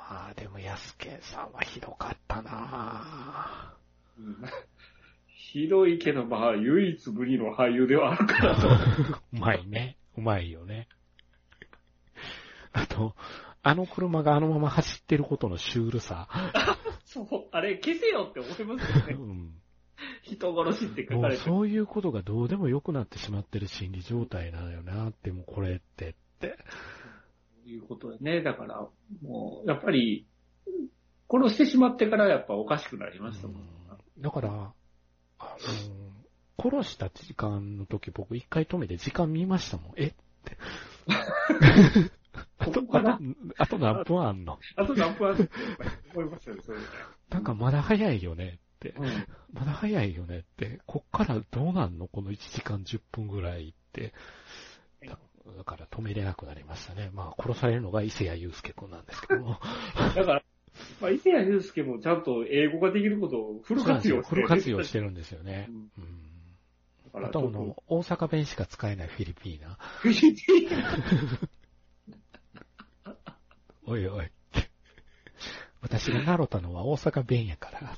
まあでも、安健さんはひどかったなぁ。うん、ひどいけど、まあ、唯一無二の俳優ではあるからと。うまいね。うまいよね。あと、あの車があのまま走ってることのシュールさ。そう、あれ消せよって思いますよね。うん。人殺しって書かれてそういうことがどうでも良くなってしまってる心理状態なのよなって、もうこれってって。いうことでね。だから、もう、やっぱり、殺してしまってからやっぱおかしくなりましたもん。んだから、あの、殺した時間の時僕一回止めて時間見ましたもん。え？って。あと、あと、あと何分あんの？あと何分あんの？思いましたよ、それ。なんかまだ早いよねって、うん、まだ早いよねって、こっからどうなんの？この1時間10分ぐらいって。だだから止めれなくなりましたね。まあ殺されるのが伊勢谷友介くんなんですけども。だから、まあ、伊勢谷友介もちゃんと英語ができることをフル活用してる。フル活用してるんですよね。うん。うん、あとあの、大阪弁しか使えないフィリピーナ。フィリピーナおいおい。私が習ったのは大阪弁やから。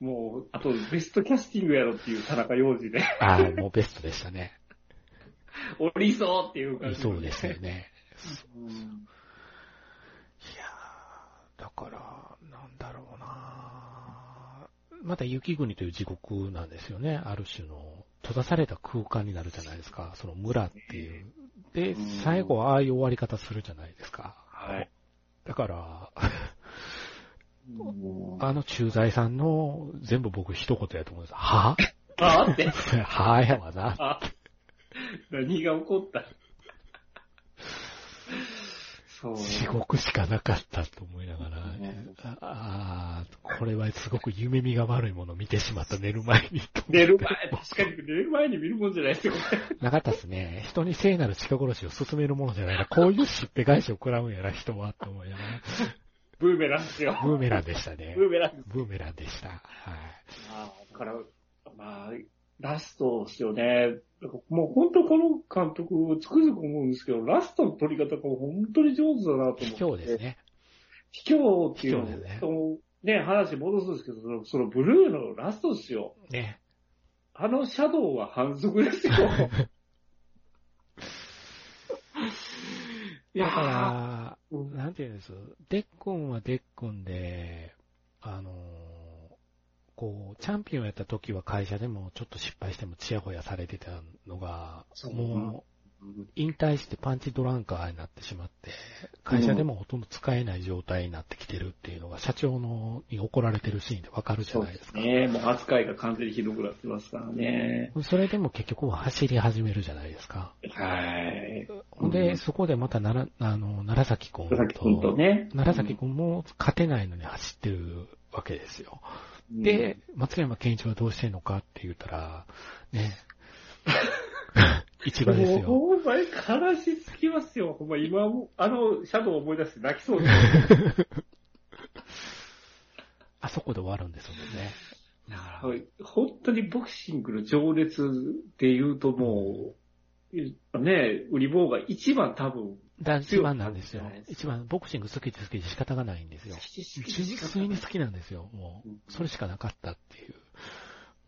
もう、あと、ベストキャスティングやろっていう田中洋次で。ああ、もうベストでしたね。おりそうっていう感じ、ね。そうですよね。うん、いやー、だから、また雪国という地獄なんですよね。ある種の閉ざされた空間になるじゃないですか。その村っていうで、最後はああいう終わり方するじゃないですか。はい。だから、あの駐在さんの全部僕一言やと思うんです。は？ぁはぁって。はぁやわな。何が起こった？そう。地獄しかなかったと思いながら、ああ、これはすごく夢見が悪いものを見てしまった、寝る前に。寝る前、確かに寝る前に見るもんじゃないですよ、なかったっすね。人に聖なる鹿殺しを進めるものじゃないな。こういうしっぺ返しを食らうんやな、人は、と思いながら。ブーメランですよ。ブーメランでしたね。ブーメラン。ブーメランでした。はい。ああ、だから、まあ、ラストですよね。もう本当この監督、つくづく思うんですけど、ラストの撮り方が本当に上手だなと思って。卑怯ですね。卑怯っていうのね、ね、話戻すんですけど、そのそのブルーのラストですよ。ね。あのシャドウは反則ですよ。だから、なんていうんです？デッコンはデッコンで、あのこう、チャンピオンやった時は会社でもちょっと失敗してもチヤホヤされてたのが、もう、引退してパンチドランカーになってしまって、会社でもほとんど使えない状態になってきてるっていうのが、社長のに怒られてるシーンでわかるじゃないですか。そうですね。もう扱いが完全にひどくなってますからね。それでも結局は走り始めるじゃないですか。はい。で、そこでまたなら、あの、奈良崎君と、奈良崎君とね。奈良崎君も勝てないのに走ってるわけですよ。で、松山健一はどうしてんのかって言ったら、ね、一番ですよ。ほんまに悲しすぎますよ。ほんま今も、あのシャドウを思い出して泣きそうです。あそこで終わるんですもんね。だから、本当にボクシングの情熱で言うともう、ね、売り棒が一番多分一番なんですよ。一番、ボクシング好きで好きで仕方がないんですよ。純粋に好きなんですよ。もう、それしかなかったっていう。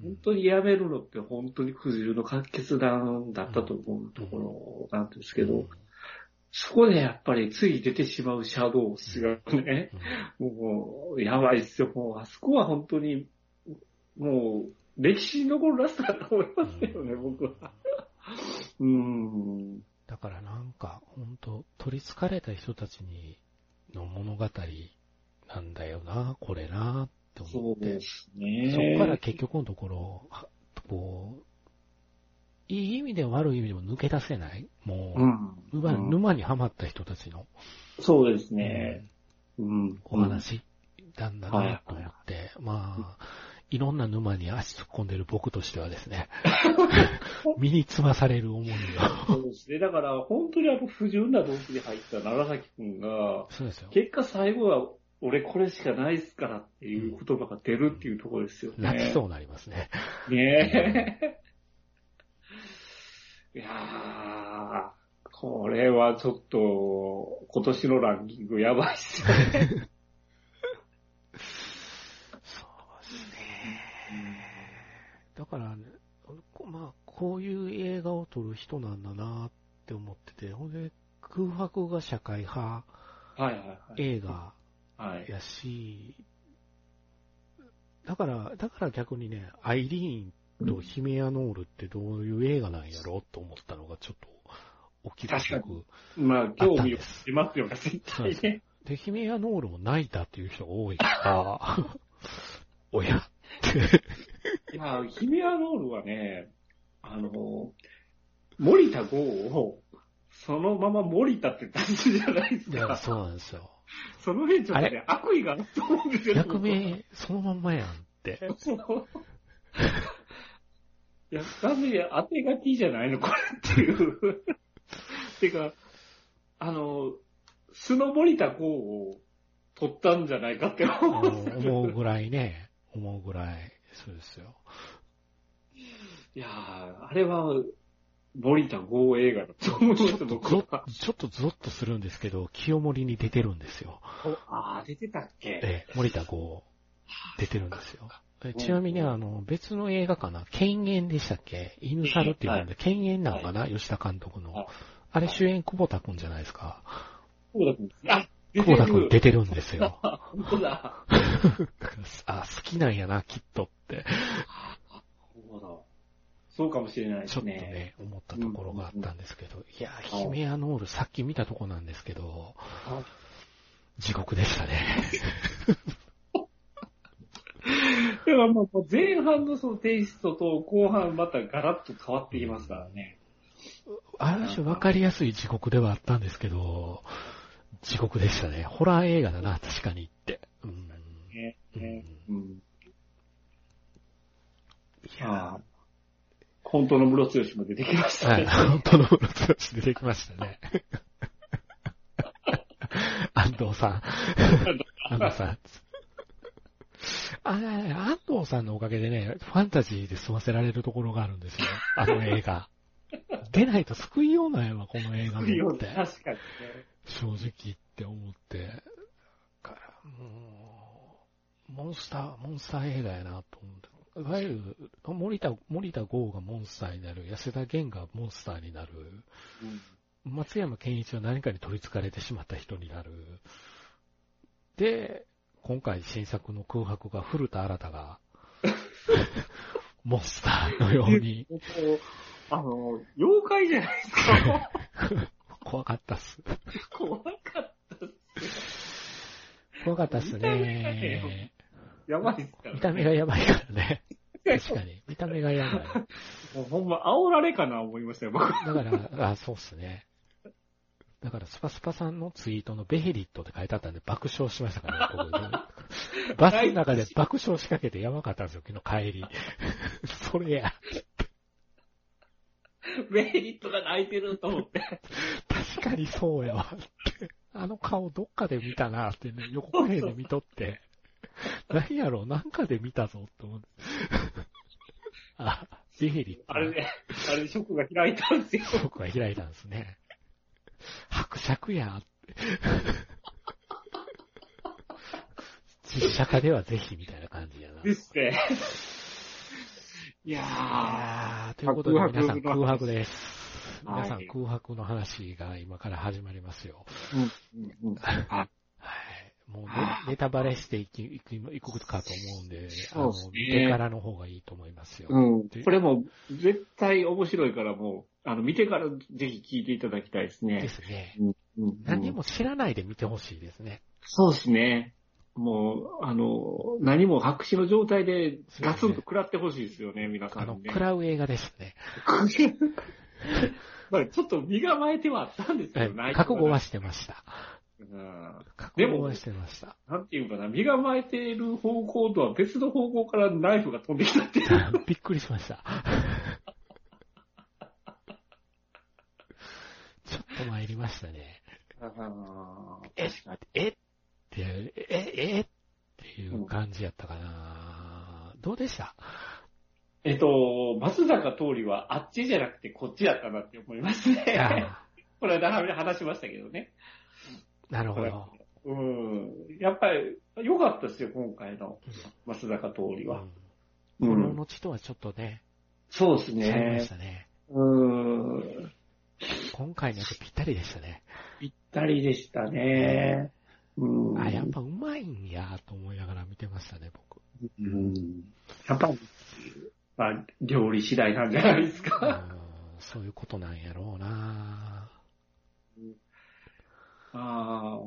本当にやめるのって本当に苦渋の決断だったと思うところなんですけど、うん、そこでやっぱりつい出てしまうシャドウスがね、うん、もう、やばいっすよ。もう、あそこは本当に、もう、歴史に残るラストだと思いますよね、僕は。うん。だからなんか、ほんと、取り憑かれた人たちに、の物語なんだよな、これな、って思って。そうですね。そこから結局のところ、こう、いい意味でも悪い意味でも抜け出せないもう、うん、沼沼にはまった人たちの。そうですね。うん。お話なんだなと思って、はい、まあ、いろんな沼に足突っ込んでる僕としてはですね、身につまされる思いが。そうですね。だから、本当にあの不純な動機で入った長崎くんが、そうですよ。結果最後は、俺これしかないっすからっていう言葉が出るっていうところですよね。泣きそうになりますね。ねえ。いやー、これはちょっと、今年のランキングやばいっすよね。だから、ね、まあ、こういう映画を撮る人なんだなって思ってて、ほんで、空白が社会派映画やし、だから、だから逆にね、アイリーンとヒメアノールってどういう映画なんやろうと思ったのがちょっと大きく確かに。まあ、興味をしますよね、絶対ね。で、ヒメアノールも泣いたっていう人が多いから、おやって いや、ヒメアノールはね、あの、森田剛を、そのまま森田って出すじゃないですか。いや、そうなんですよ。その辺ちょっとね、悪意があると思うんですよ。役名、そのまんまやんって。いや、完全に当て書きじゃないの、これっていう。てか、あの、素の森田剛を取ったんじゃないかって思うぐらいね、思うぐらい。そうですよ。いやー、あれは、森田剛映画だと思うちょっとちょっとゾッとするんですけど、清盛に出てるんですよ。ああ、出てたっけ？ええ、森田剛、出てるんですよ。ちなみに、あの、別の映画かな？犬猿でしたっけ？犬猿っていうので、犬猿なのかな、吉田監督の。あれ主演久保田くんじゃないですか？久保田くんあ、久保田くん出てるんですよ。本当だ。あ、好きなんやな、きっとって。そうかもしれないですね。ちょっとね、思ったところがあったんですけど、うんうんうん、いや、ヒメアノール、さっき見たとこなんですけど、地獄でしたね。だからもう前半のそのテイストと後半またガラッと変わってきますからね。ある種分かりやすい地獄ではあったんですけど、地獄でしたね。ホラー映画だな、確かにって。うん。ね、うん、いや本当のムロツヨシも出てきましたね。はい、本当のムロツヨシ出てきましたね。安藤さん。安藤さん。あれ、安藤さんのおかげでね、ファンタジーで済ませられるところがあるんですよ。あの映画。出ないと救いようないわ、この映画のって。確かにね。正直って思って。から、もう、モンスター、モンスター映画やなと思って。いわゆる、森田、森田剛がモンスターになる、安田源がモンスターになる、うん、松山健一は何かに取り憑かれてしまった人になる。で、今回新作の空白が古田新太が、モンスターのように。あの、妖怪じゃないですか。怖かったっす。怖かったっす。怖かったっすね。やばいっすから、ね、見た目がやばいからね。確かに。見た目がやばい。もうほんま、煽られかな思いましたよ、僕。だから、あ、そうっすね。だから、スパスパさんのツイートのベヘリットって書いてあったんで爆笑しましたからね、僕。バスの中で爆笑しかけてやばかったんですよ、昨日帰り。それや。ベヘリットが泣いてると思って。確かにそうやわって。あの顔どっかで見たなってね、横画面で見とって。何やろう、なんかで見たぞって思って。あ、ベヘリ。あれね、あれショックが開いたんですよ。ショックが開いたんですね。伯爵やって。実写化ではぜひみたいな感じやな。ですね。いやー、ということで皆さん空白です。皆さん空白の話が今から始まりますよ。うんうんうん、はい。もうネタバレしていく、いく、いくかと思うんで、あの、見てからの方がいいと思いますよ。うん。これも絶対面白いからもう、あの、見てからぜひ聞いていただきたいですね。ですね。うん、うん、何も知らないで見てほしいですね。そうですね。もう、あの、何も白紙の状態でガツンと食らってほしいですよね、皆さん、ね、あの、食らう映画ですね。まあ、ちょっと身構えてはあったんですけど、はい、覚悟はしてました。うん、覚悟はしてました。なんていうかな、身構えている方向とは別の方向からナイフが飛んできたっていう。びっくりしました。ちょっと参りましたね。え、ええ、え？っていう感じやったかな、うん、どうでした？えっと、松坂通りはあっちじゃなくてこっちやったなって思いますね。これは話しましたけどね。なるほど。うん。やっぱり良かったですよ、今回の松坂通りは。うん。この後とはちょっとね。そうですね。違いましたね。うん。今回のやつぴったりでしたね。ぴったりでしたね。うん。あ、やっぱうまいんやと思いながら見てましたね、僕。うん。やっぱまあ、料理次第なんじゃないですか。そういうことなんやろうなあ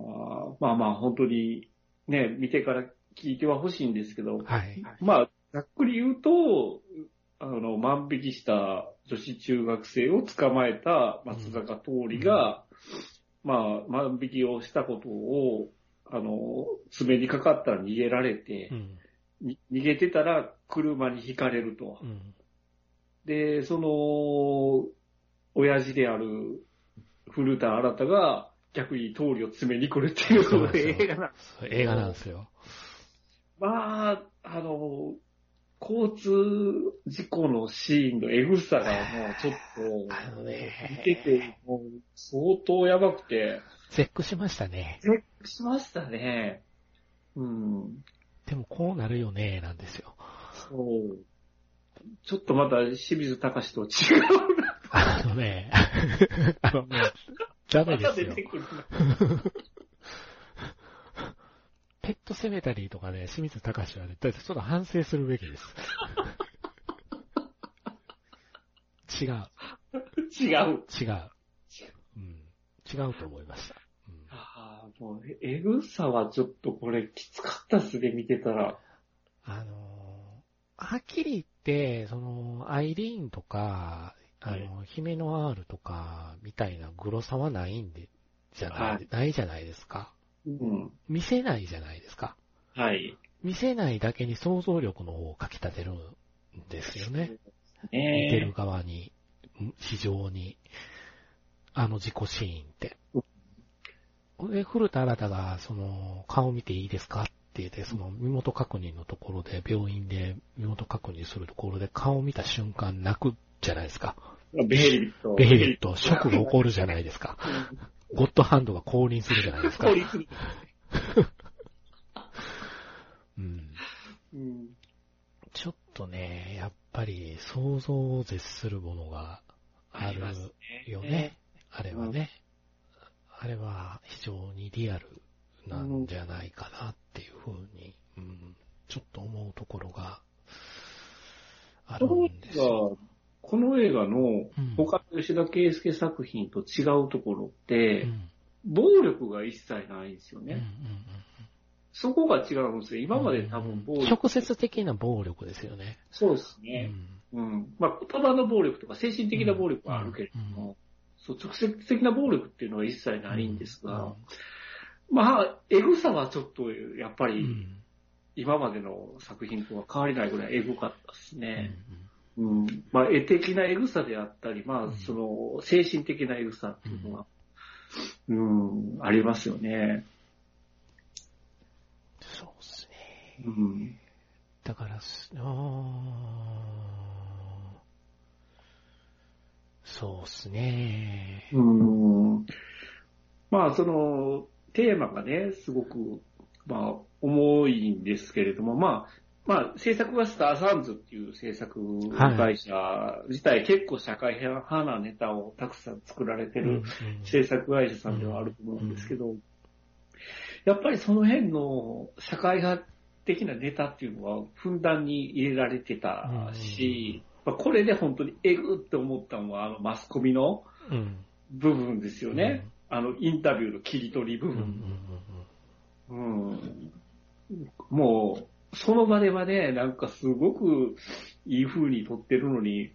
まあまあ、本当に、ね、見てから聞いてはほしいんですけど、はい。まあ、ざっくり言うと、あの、万引きした女子中学生を捕まえた松坂桃李が、うん、まあ、万引きをしたことを、あの、爪にかかったら逃げられて、うん逃げてたら車にひかれると。うん、で、その、親父である古田新太が逆に通りを詰めに来るっていう映画なんです。映画なんですよ。まあ、あの、交通事故のシーンのエグさがもうちょっと、あのね、見てて、もう相当やばくて。絶句しましたね。絶句しましたね。うん。でもこうなるよね、なんですよ。そう。ちょっとまた清水隆と違うな。あのね、あのね、ダメですよ。ペットセメタリーとかね、清水隆はね、ちょっと反省するべきです。違う。違う。違う。うん。違うと思いました。もう、エグさはちょっとこれきつかったっすね、見てたら。あのはっきり言って、その、アイリーンとか、あの、ヒメノアールとか、みたいなグロさはないんで、じゃない、はい、ないじゃないですか。うん。見せないじゃないですか。はい。見せないだけに想像力の方をかき立てるんですよね。見てる側に、非常に、あの自己シーンって。で、古田新太が、その、顔見ていいですかって言って、その、身元確認のところで、病院で身元確認するところで、顔見た瞬間泣くじゃないですか。ベヘリビット。ベヘリビット、ショックが起こるじゃないですか。ゴッドハンドが降臨するじゃないですか。降臨する。うん。うん、ちょっとね、やっぱり想像を絶するものがあるよね。あれはね。あれは非常にリアルなんじゃないかなっていうふうに、うん、ちょっと思うところがあるんですよ。この映画の他の吉田圭介作品と違うところって、うん、暴力が一切ないんですよね。うんうんうんそこが違うんですよ。今まで多分暴力、うん、直接的な暴力ですよね。そうですね。うん。うん、まあ、言葉の暴力とか精神的な暴力はあるけれども、そう、直接的な暴力っていうのは一切ないんですが、うん、まあ、エグさはちょっと、やっぱり、今までの作品とは変わりないぐらいエグかったですね。うん、うん、まあ、絵的なエグさであったり、まあ、その、精神的なエグさっていうのは、うん、ありますよね。そうですね。うん。だから、あそうっすね。うん。まあ、その、テーマがね、すごく、まあ、重いんですけれども、まあ、まあ、制作はスターサンズっていう制作会社自体、結構社会派なネタをたくさん作られてる制作会社さんではあると思うんですけど、やっぱりその辺の社会派的なネタっていうのはふんだんに入れられてたし、まあ、これで本当にえぐって思ったのは、あの、マスコミの部分ですよね。うん、あの、インタビューの切り取り部分。うん。もう、その場ではね、なんかすごくいい風に撮ってるのに、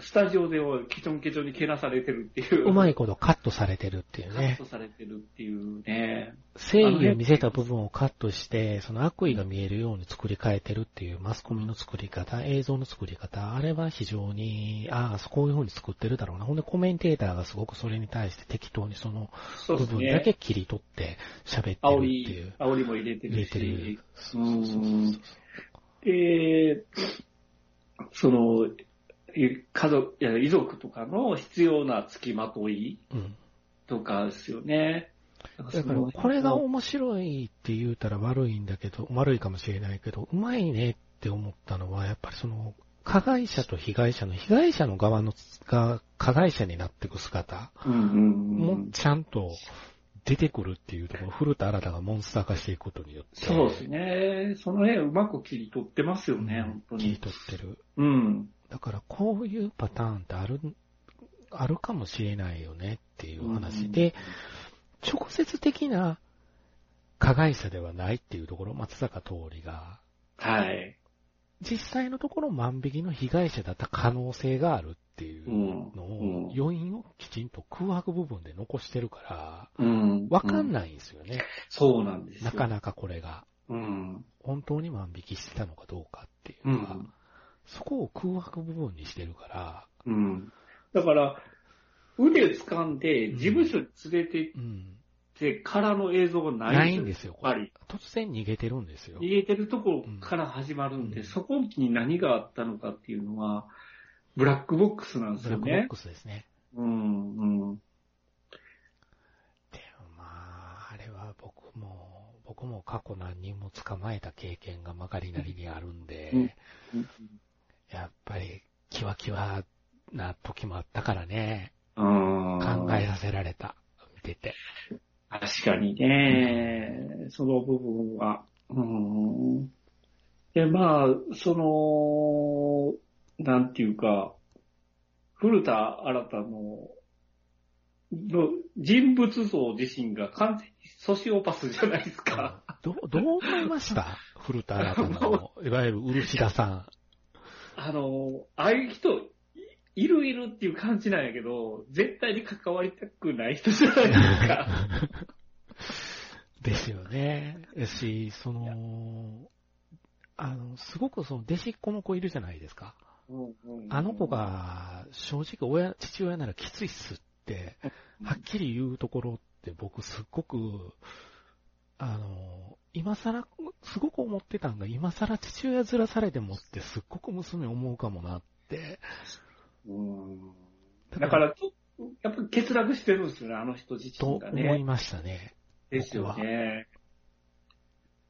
スタジオではケチョンケチョンにけなされてるっていう。うまいことカットされてるっていうね。カットされてるっていうね。正義を見せた部分をカットして、その悪意が見えるように作り変えてるっていうマスコミの作り方、映像の作り方、あれは非常に、ああ、こういう風に作ってるだろうな。ほんでコメンテーターがすごくそれに対して適当にその部分だけ切り取って喋ってるっていう。煽りも入れてるし。入れてる。そうそうそうそう。で、その、家族、いや遺族とかの必要な付きまといとかですよね。だから、これが面白いって言うたら悪いんだけど、悪いかもしれないけど、うまいねって思ったのは、やっぱりその、加害者と被害者の、被害者の側のが加害者になっていく姿もちゃんと出てくるっていうところ、古田新太がモンスター化していくことによって。そうですね。その絵うまく切り取ってますよね、うん、本当に。切り取ってる。うん。だからこういうパターンってある、あるかもしれないよねっていう話で、直接的な加害者ではないっていうところ、松坂桃李が。はい。実際のところ万引きの被害者だった可能性があるっていうのを、余韻をきちんと空白部分で残してるから、わかんないんですよね。そうなんですなかなかこれが。うん、本当に万引きしてたのかどうかっていうのは、そこを空白部分にしてるから。うん。だから、腕掴んで、事務所に連れて行ってからの映像がないんですよ。ないんですよ。突然逃げてるんですよ。逃げてるところから始まるんで、うん、そこに何があったのかっていうのは、ブラックボックスなんですよね。ブラックボックスですね。うん、うん。でもまあ、あれは僕も、僕も過去何人も捕まえた経験がまかりなりにあるんで、うんうんやっぱり、キワキワな時もあったからね。考えさせられた。見てて。確かにね、その部分は。うん。で、まあ、その、なんていうか、古田新太の、の人物像自身が完全にソシオパスじゃないですか。どどう思いました？古田新太の、いわゆる漆田さん。あの、ああいう人、いるいるっていう感じなんやけど、絶対に関わりたくない人じゃないですか。ですよね。やし、その、あの、すごくその弟子っ子の子いるじゃないですか。あの子が、正直親、父親ならきついっすって、はっきり言うところって僕すっごく、あの、今更、すごく思ってたんが、今更父親ずらされてもってすっごく娘思うかもなって。うんだから、やっぱり欠落してるんですよね、あの人自身がね。と思いましたね。ですよね。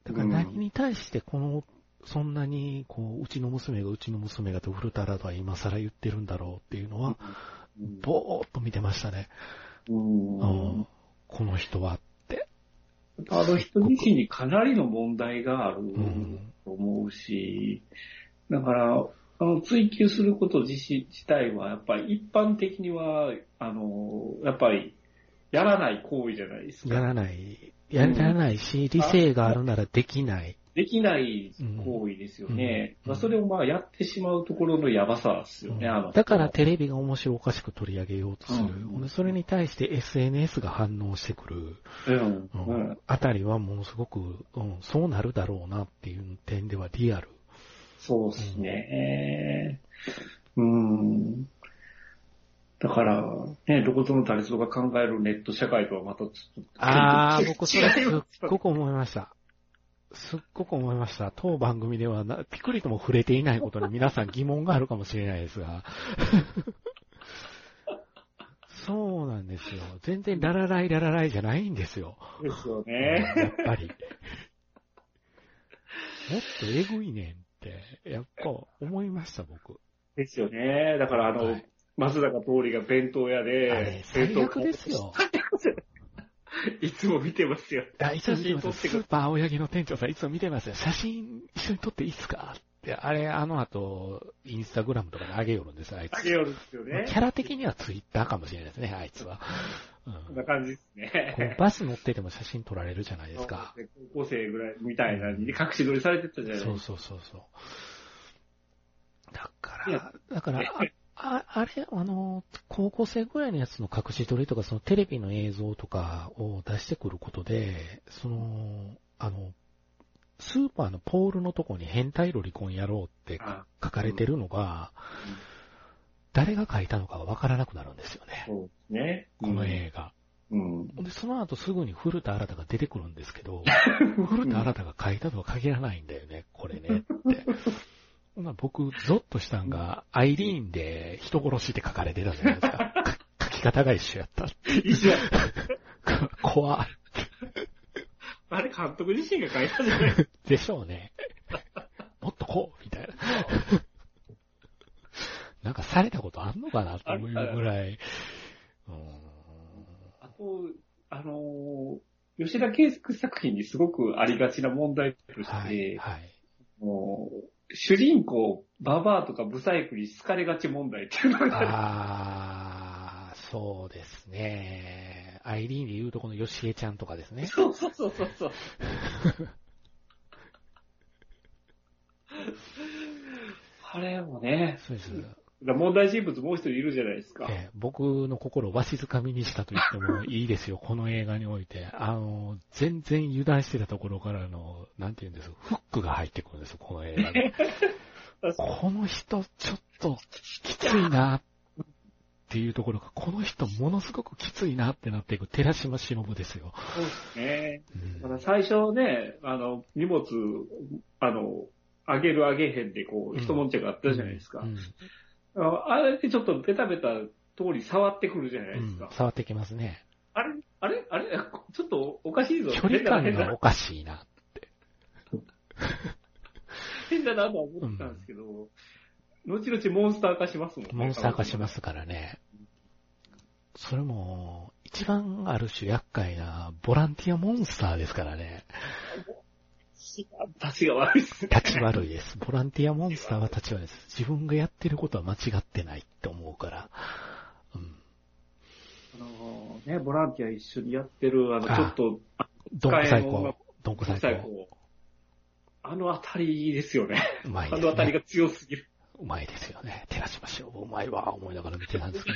だから何に対してこの、そんなに、こう、うちの娘がうちの娘がと古田らとは今更言ってるんだろうっていうのは、ぼーっと見てましたね。うん、うん、この人はあの人自身にかなりの問題があると思うし、だから、あの、追求すること自身自体は、やっぱり一般的には、あの、やっぱり、やらない行為じゃないですか。やらない。やらないし、理性があるならできない。できない行為ですよね。うんまあ、それをまあやってしまうところのやばさですよね、あの。だからテレビが面白おかしく取り上げようとする。うん、それに対して SNS が反応してくる。うんうん、あたりはものすごく、うん、そうなるだろうなっていう点ではリアル。そうですね。うん。だから、ね、どことの誰ぞが考えるネット社会とはまたちょっと。ああ、僕それすっごく思いました。すっごく思いました。当番組ではな、ピクリとも触れていないことに皆さん疑問があるかもしれないですが。そうなんですよ。全然ララライララライじゃないんですよ。ですよね。やっぱり。もっとエグいねんって、やっぱ思いました、僕。ですよね。だからあの、はい、松坂通りが弁当屋で、最悪ですよ。いつも見てますよ。写真撮ってスーパー青柳の店長さんいつも見てますよ。写真一緒に撮っていいっすか？って、あれ、あの後、インスタグラムとかで上げよるんです、あいつ。上げよるんですよね。キャラ的にはツイッターかもしれないですね、あいつは。こんな感じですね。バス乗ってても写真撮られるじゃないですか。高校生ぐらいみたいなに隠し撮りされてたじゃないですか。そうそうそうそう。だから、だから、ああれ、あの、高校生ぐらいのやつの隠し撮りとか、そのテレビの映像とかを出してくることで、その、あの、スーパーのポールのとこに変態ロリコンやろうって書かれてるのが、誰が書いたのかわからなくなるんですよね。そうですね。この映画。うん。で、その後すぐに古田新太が出てくるんですけど、古田新太が書いたとは限らないんだよね、これねって。ほな僕、ゾッとしたんが、アイリーンで人殺しって書かれてたじゃないですか。書き方が一緒やった。一緒や った。怖あれ監督自身が書いたんじゃないでしょうね。もっとこうみたいな。なんかされたことあんのかなと思うぐらい。あと、あのー、吉田圭介作品にすごくありがちな問題として、はい、はい、もう主人公、ババアとかブサイクに好かれがち問題っていうのがああ、そうですね。アイリーンで言うとこのヨシエちゃんとかですね。そうそうそうそう。あれもね。そうです。問題人物もう一人いるじゃないですか。ええ、僕の心をわしづかみにしたと言ってもいいですよ、この映画において。あの、全然油断してたところからの、なんて言うんです、フックが入ってくるんですこの映画に。この人、ちょっと、きついな、っていうところが、この人、ものすごくきついなってなっていく、寺島しのぶですよ。そうですね。うん、最初ね、あの、荷物、あの、あげるあげへんで、こう、一文字があったじゃないですか。うんうんあれってちょっとベタベタ通り触ってくるじゃないですか。うん、触ってきますね。あれあれ？あれ？ちょっとおかしいぞ。距離感がおかしいなって。変だなとは思ったんですけど、うん、後々モンスター化しますもんね。モンスター化しますからね。それも、一番ある種厄介なボランティアモンスターですからね。立ちが悪いですね。立ち悪いです。ボランティアモンスターは立ち悪いです。自分がやってることは間違ってないって思うから。うん。あのね、ボランティア一緒にやってる、あの、ちょっと、ドンコ最高。ドンコ最高。あのあたりですよね。うまいね、あのあたりが強すぎる。うまいですよね。照らしましょう。うまいわ、思いながら見てたんですけ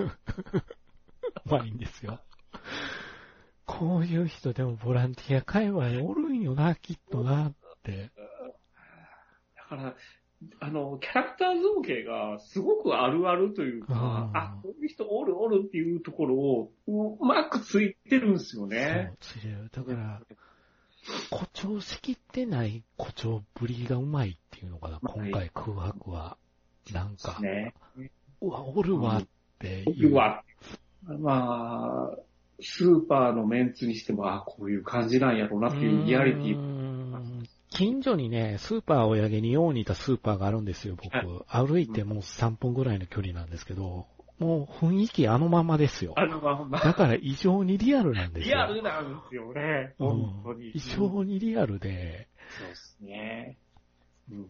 ど。うまいんですよ。こういう人でもボランティア界隈におるんよな、きっとなって。だから、あの、キャラクター造形がすごくあるあるというか、あこういう人おるおるっていうところをうまくついてるんですよね。そう、ついてる。だから、誇張しきってない誇張ぶりがうまいっていうのかな、今回空白は。なんか、ね、うわ、おるわっていう。おるわ。まあ、スーパーのメンツにしても、あこういう感じなんやろうなっていうリアリティ。近所にね、スーパーをやげによう似たスーパーがあるんですよ、僕。歩いてもう3分ぐらいの距離なんですけど、もう雰囲気あのままですよ。あのまま。だから異常にリアルなんですよ。リアルなんですよね。本当に。異常にリアルで。そうですね。うん、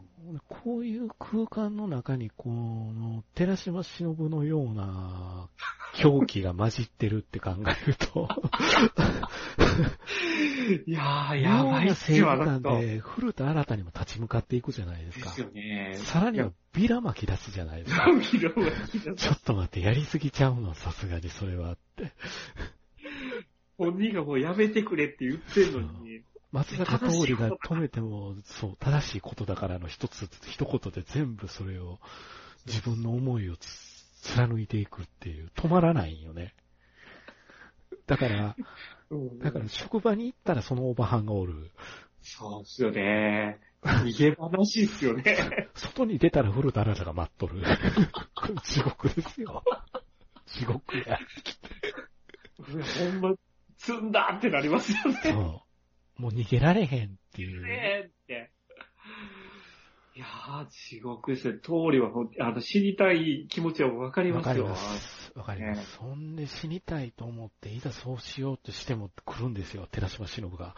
こういう空間の中に、この、寺島しのぶのような 狂気が混じってるって考えると いやー、やばいっすよ、なで、古田新たにも立ち向かっていくじゃないですか。ですよね。さらにはビラ巻き出すじゃないですか。ビラ巻き出す。ちょっと待って、やりすぎちゃうの、さすがにそれはって。本人がもうやめてくれって言ってんのに。松坂通りが止めても、そう、正しいことだからの一つ、一言で全部それを、自分の思いを貫いていくっていう、止まらないよね。だから、だから職場に行ったらそのおばはんがおる。そうっすよね。逃げ話っすよね。外に出たら古田新太が待っとる。地獄ですよ。地獄や。ほんま、積んだってなりますよね。そう。もう逃げられへんっていう。ねって。いやー、地獄ですね。通りは、あの、死にたい気持ちはわかりますよ。わかります。わかります。そんで死にたいと思って、いざそうしようとしても来るんですよ、寺島しのぶが。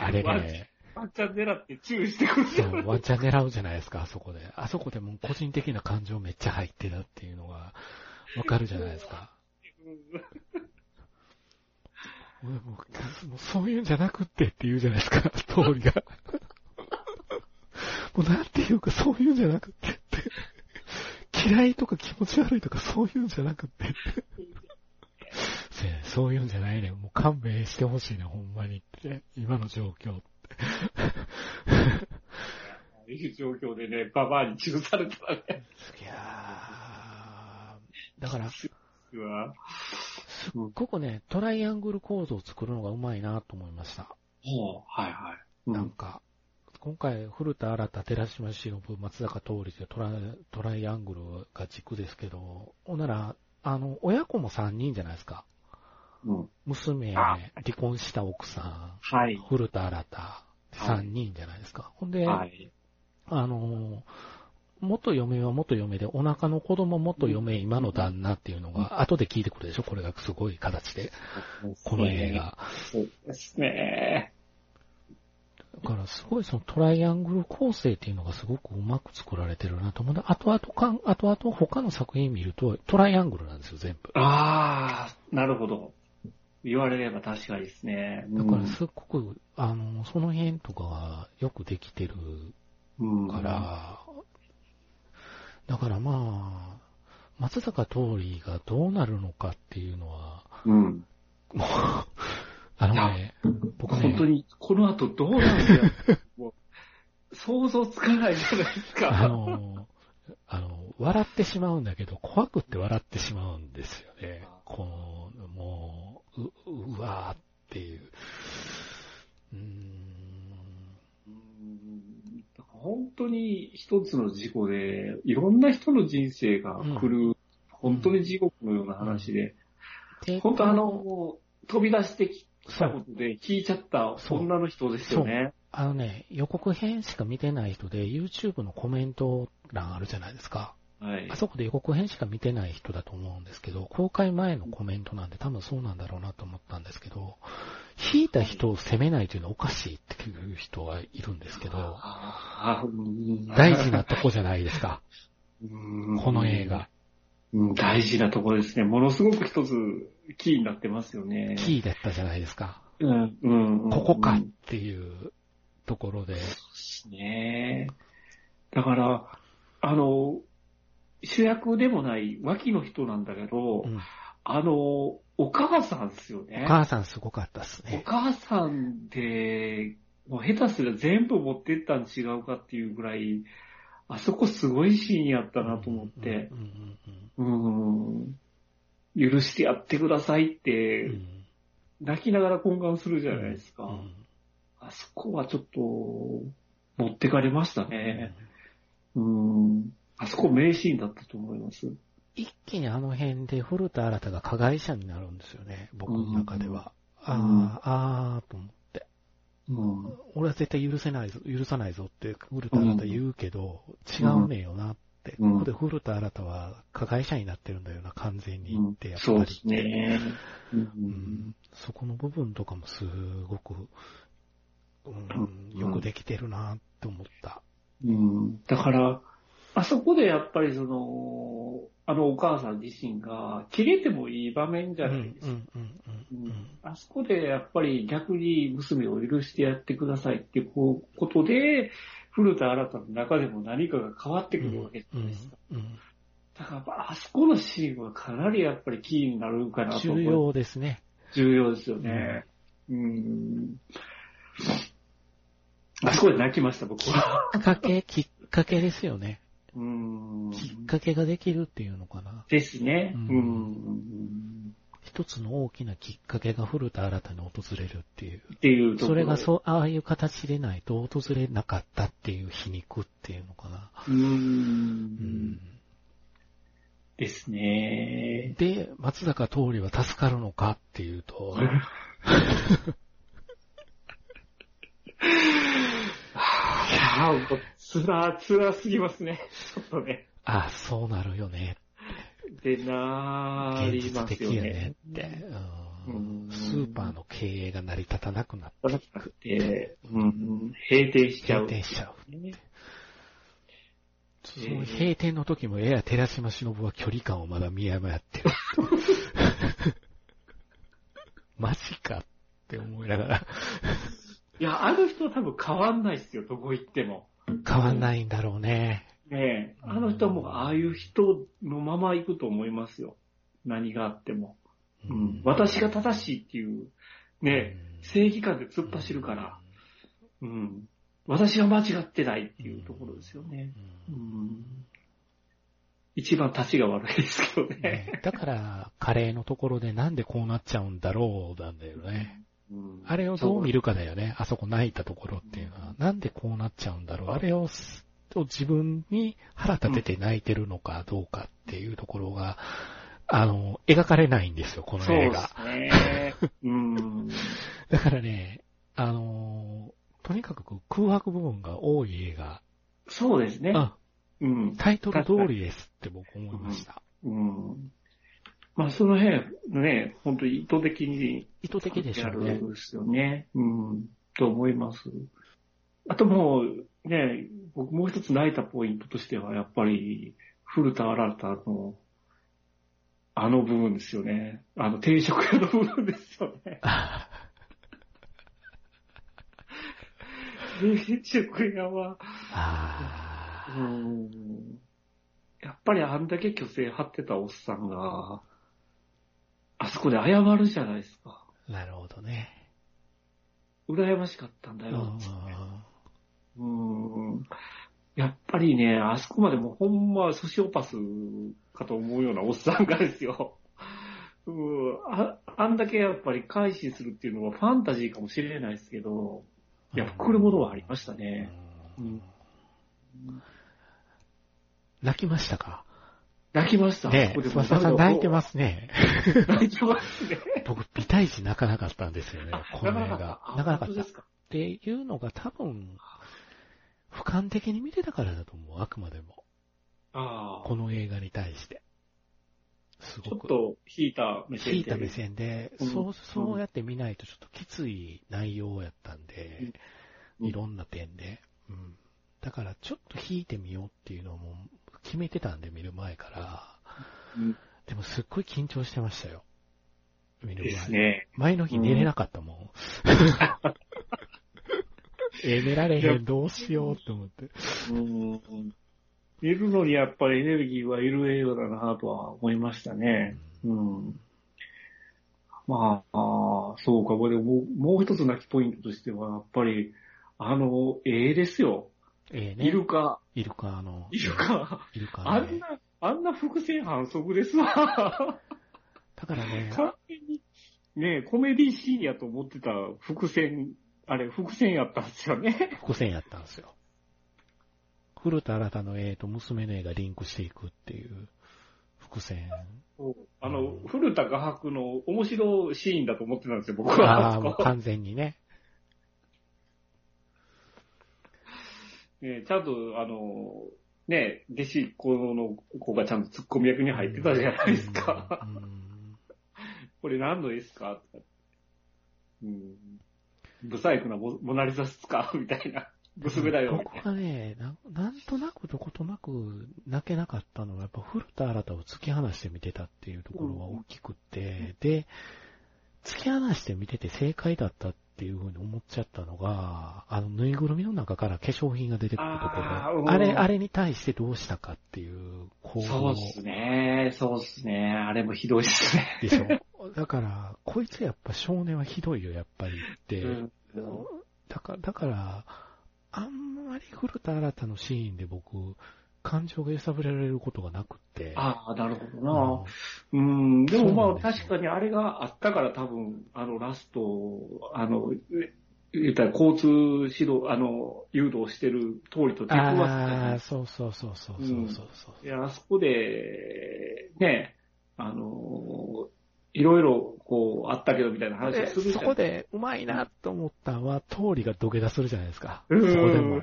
あれね。ワンチャン狙って注意してくる。そう、ワンチャン狙うじゃないですか、あそこで。あそこでもう個人的な感情めっちゃ入ってたっていうのが、わかるじゃないですか。俺もう、もうそういうんじゃなくってって言うじゃないですか、通りが。もうなんていうかそういうんじゃなくってって。嫌いとか気持ち悪いとかそういうんじゃなくってって。そういうんじゃないねもう勘弁してほしいね、ほんまにって。今の状況って。いう状況でね、ババアに中されたらね。いやー、だから、すっごくね、トライアングル構造を作るのがうまいなと思いました。ほう、はいはい。うん、なんか、今回、古田新太、寺島しのぶ、松坂通りでトラトライアングルが軸ですけど、ほんなら、あの、親子も3人じゃないですか。うん、娘、離婚した奥さん、はい、古田新太、3人じゃないですか。はい、ほんで、はい、あの、元嫁は元嫁で、お腹の子供元嫁、今の旦那っていうのが、後で聞いてくるでしょこれがすごい形で。この映画。そうですね。だからすごいそのトライアングル構成っていうのがすごくうまく作られてるなと思う。後々かん、後々他の作品見るとトライアングルなんですよ、全部。ああ、なるほど。言われれば確かにですね。だからすっごく、あの、その辺とかがよくできてるから、だからまあ、松坂桃李がどうなるのかっていうのは、うん。もう、あのね、僕ね、本当にこの後どうなるんだよ。もう想像つかないじゃないですか。あの、あの、笑ってしまうんだけど、怖くって笑ってしまうんですよね。この、もう、う、うわーっていう。うーん本当に一つの事故で、いろんな人の人生が来る、うん、本当に地獄のような話で、うん、本当あの、飛び出してきたことで聞いちゃった女の人ですよね。あのね、予告編しか見てない人で YouTube のコメント欄あるじゃないですか。はい、あそこで予告編しか見てない人だと思うんですけど、公開前のコメントなんで多分そうなんだろうなと思ったんですけど、引いた人を責めないというのはおかしいっていう人はいるんですけど、大事なとこじゃないですか。この映画。大事なとこですね。ものすごく一つキーになってますよね。キーだったじゃないですか。うん、うん、ここかっていうところで。そうですね。だから、あの、主役でもない脇の人なんだけど、うん、あの、お母さんですよね。お母さんすごかったっすね。お母さんで、もう下手すら全部持ってったん違うかっていうぐらい、あそこすごいシーンやったなと思って、うん、許してやってくださいって、泣きながら懇願するじゃないですか。あそこはちょっと、持ってかれましたね。うん。あそこ名シーンだったと思います。一気にあの辺で古田新太が加害者になるんですよね、僕の中では。うん、ああ、ああ、と思って。うん、俺は絶対許せないぞ、許さないぞって古田新太言うけど、うん、違うねよなって。ここで古田新太は加害者になってるんだよな、完全にって、やっぱり。そうですね。うん、そこの部分とかもすごく、うん、よくできてるなって思った。うん、だから、あそこでやっぱりその、あのお母さん自身が切れてもいい場面じゃないですか。あそこでやっぱり逆に娘を許してやってくださいっていうことで、古田新太の中でも何かが変わってくるわけじゃないですか。だからあそこのシーンはかなりやっぱりキーになるかなと重要ですね。重要ですよね。うん。あそこで泣きました、僕は。きっかけ、きっかけですよね。うん。きっかけができるっていうのかな。ですね。うん。一つの大きなきっかけが古田新たに訪れるっていう。っていうそれがそう、ああいう形でないと訪れなかったっていう皮肉っていうのかな。うん。うんですね。で、松坂桃李は助かるのかっていうと、いやー、つら、つらすぎますね。ちょっとね。あ、そうなるよね。でなーりますよね。ねって、うん、スーパーの経営が成り立たなくなっていく。て、うん、閉店しちゃう。閉店しちゃう。その閉店の時も、えや、寺島しのぶは距離感をまだ見誤ってる。マジかって思いながら。いや、あの人は多分変わんないっすよ、どこ行っても。変わんないんだろうね。ねえ、あの人もああいう人のまま行くと思いますよ。何があっても。うん、私が正しいっていう、ね、正義感で突っ走るから、うん、私は間違ってないっていうところですよね。うん、一番立ちが悪いですけどね。だから、カレーのところでなんでこうなっちゃうんだろうなんだよね。うん、あれをどう見るかだよね。あそこ泣いたところっていうのは。なんでこうなっちゃうんだろう。あれを自分に腹立てて泣いてるのかどうかっていうところが、あの、描かれないんですよ、この映画。そうですね。うん。だからね、あの、とにかく空白部分が多い映画。そうですね。うん。タイトル通りですって僕思いました。うん。うん、まあ、その辺、ね、本当に意図的に。意図的でしょうね。ですよね。うん。と思います。あともう、ね、僕もう一つ泣いたポイントとしては、やっぱり、古田新太のあの部分ですよね。あの、定食屋の部分ですよね。定食屋は、うん、やっぱりあんだけ虚勢張ってたおっさんが、あそこで謝るじゃないですか。なるほどね。羨ましかったんだよ。うん。やっぱりね、あそこまでもほんまソシオパスかと思うようなおっさんがですよ。うん、ああんだけやっぱり改心するっていうのはファンタジーかもしれないですけど、いや、来るものはありましたね。うん、泣きましたか？泣きました。ねえ、翼さん泣いてますね。泣いてますね。僕、美大児泣かなかったんですよね、この映画。泣かなかった。っていうのが多分、俯瞰的に見てたからだと思う、あくまでも。あこの映画に対して。すごく。ちょっと引いた目線で。引いた目線で、うん、そう、そうやって見ないとちょっときつい内容やったんで、うん、いろんな点で。うん。だからちょっと引いてみようっていうのをもう決めてたんで見る前から。うん、でもすっごい緊張してましたよ。見る前。ですね。前の日寝れなかったもん。え 寝られへん、どうしようって思って。うん。寝るのにやっぱりエネルギーはいる映画だなとは思いましたね。うん。まあ、あそうか、これもう、もう一つ泣きポイントとしては、やっぱり、あの、絵ですよ。ええね。イルカ。イルカの。イルカ。イルカ、ね、あんな、あんな伏線反則ですわ。だからね。完全に、ねコメディシーンやと思ってた伏線あれ、伏線やったんですよね。伏線やったんですよ。古田新太の絵と娘の絵がリンクしていくっていう伏線。あの、うん、古田画伯の面白いシーンだと思ってたんですよ、僕は。ああ、もう完全にね。ねちゃんと、あの、ね弟子っ子の子がちゃんとツッコミ役に入ってたじゃないですか。うんうん、これ何の絵ですか？うんブサイクなモナリザスか？みたいな。娘だよ。僕はねな、なんとなくどことなく泣けなかったのは、やっぱ古田新太を突き放して見てたっていうところが大きくって、うん、で、突き放して見てて正解だったっていうふうに思っちゃったのが、あの、ぬいぐるみの中から化粧品が出てくるところ。あれ、あれに対してどうしたかっていう行動。そうっすね。そうっすね。あれもひどいっすね。でしょ。だから、こいつやっぱ少年はひどいよ、やっぱりって。うん、だから、だから、あんまり古田新太のシーンで僕、感情が揺さぶられることがなくって。ああ、なるほどな。うん、んでもまあ確かにあれがあったから多分、あのラスト、あの、言ったら交通指導、あの、誘導してる通りと出くわああ、そうそうそうそうそうそうそう、うん、いや、あそこで、ね、あの、いろいろ、こう、あったけどみたいな話をするじゃん。そこで、うまいなと思ったのは、通りが土下座するじゃないですか。そこでも。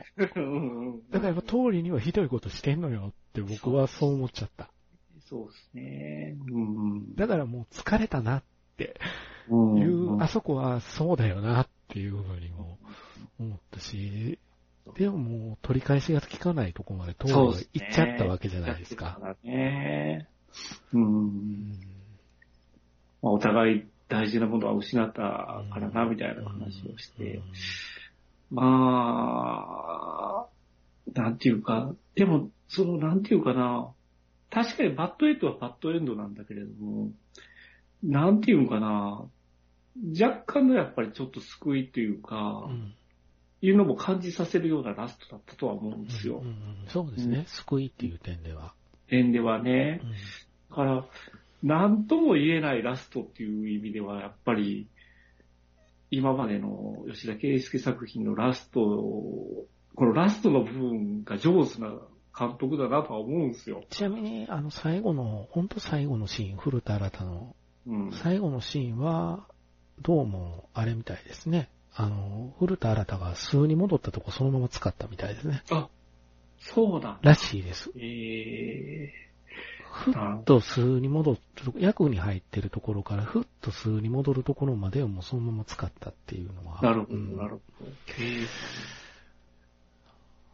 だからやっぱ通りにはひどいことしてんのよって僕はそう思っちゃった。そうですね。うん、だからもう疲れたなっていう、あそこはそうだよなっていうふうにも思ったし、でももう取り返しが効かないとこまで通り行っちゃったわけじゃないですか。そうですね。うん。まあ、お互い大事なものは失ったからな、みたいな話をして。まあ、なんていうか、でも、その、なんていうかな、確かにバッドエンドはバッドエンドなんだけれども、なんていうかな、若干のやっぱりちょっと救いというか、うん、いうのも感じさせるようなラストだったとは思うんですよ。うんうん、そうですね、うん、救いっていう点では。点ではね。だから、なんとも言えないラストっていう意味では、やっぱり、今までの吉田圭介作品のラスト、このラストの部分が上手な監督だなとは思うんですよ。ちなみに、あの、最後の、本当最後のシーン、古田新太の、最後のシーンは、どうも、あれみたいですね。あの、古田新太が数に戻ったとこそのまま使ったみたいですね。あ、そうだ。らしいです。ええーふっと数に戻る、役に入ってるところからふっと数に戻るところまでをもうそのまま使ったっていうのは。なるほど、うん、なるほど。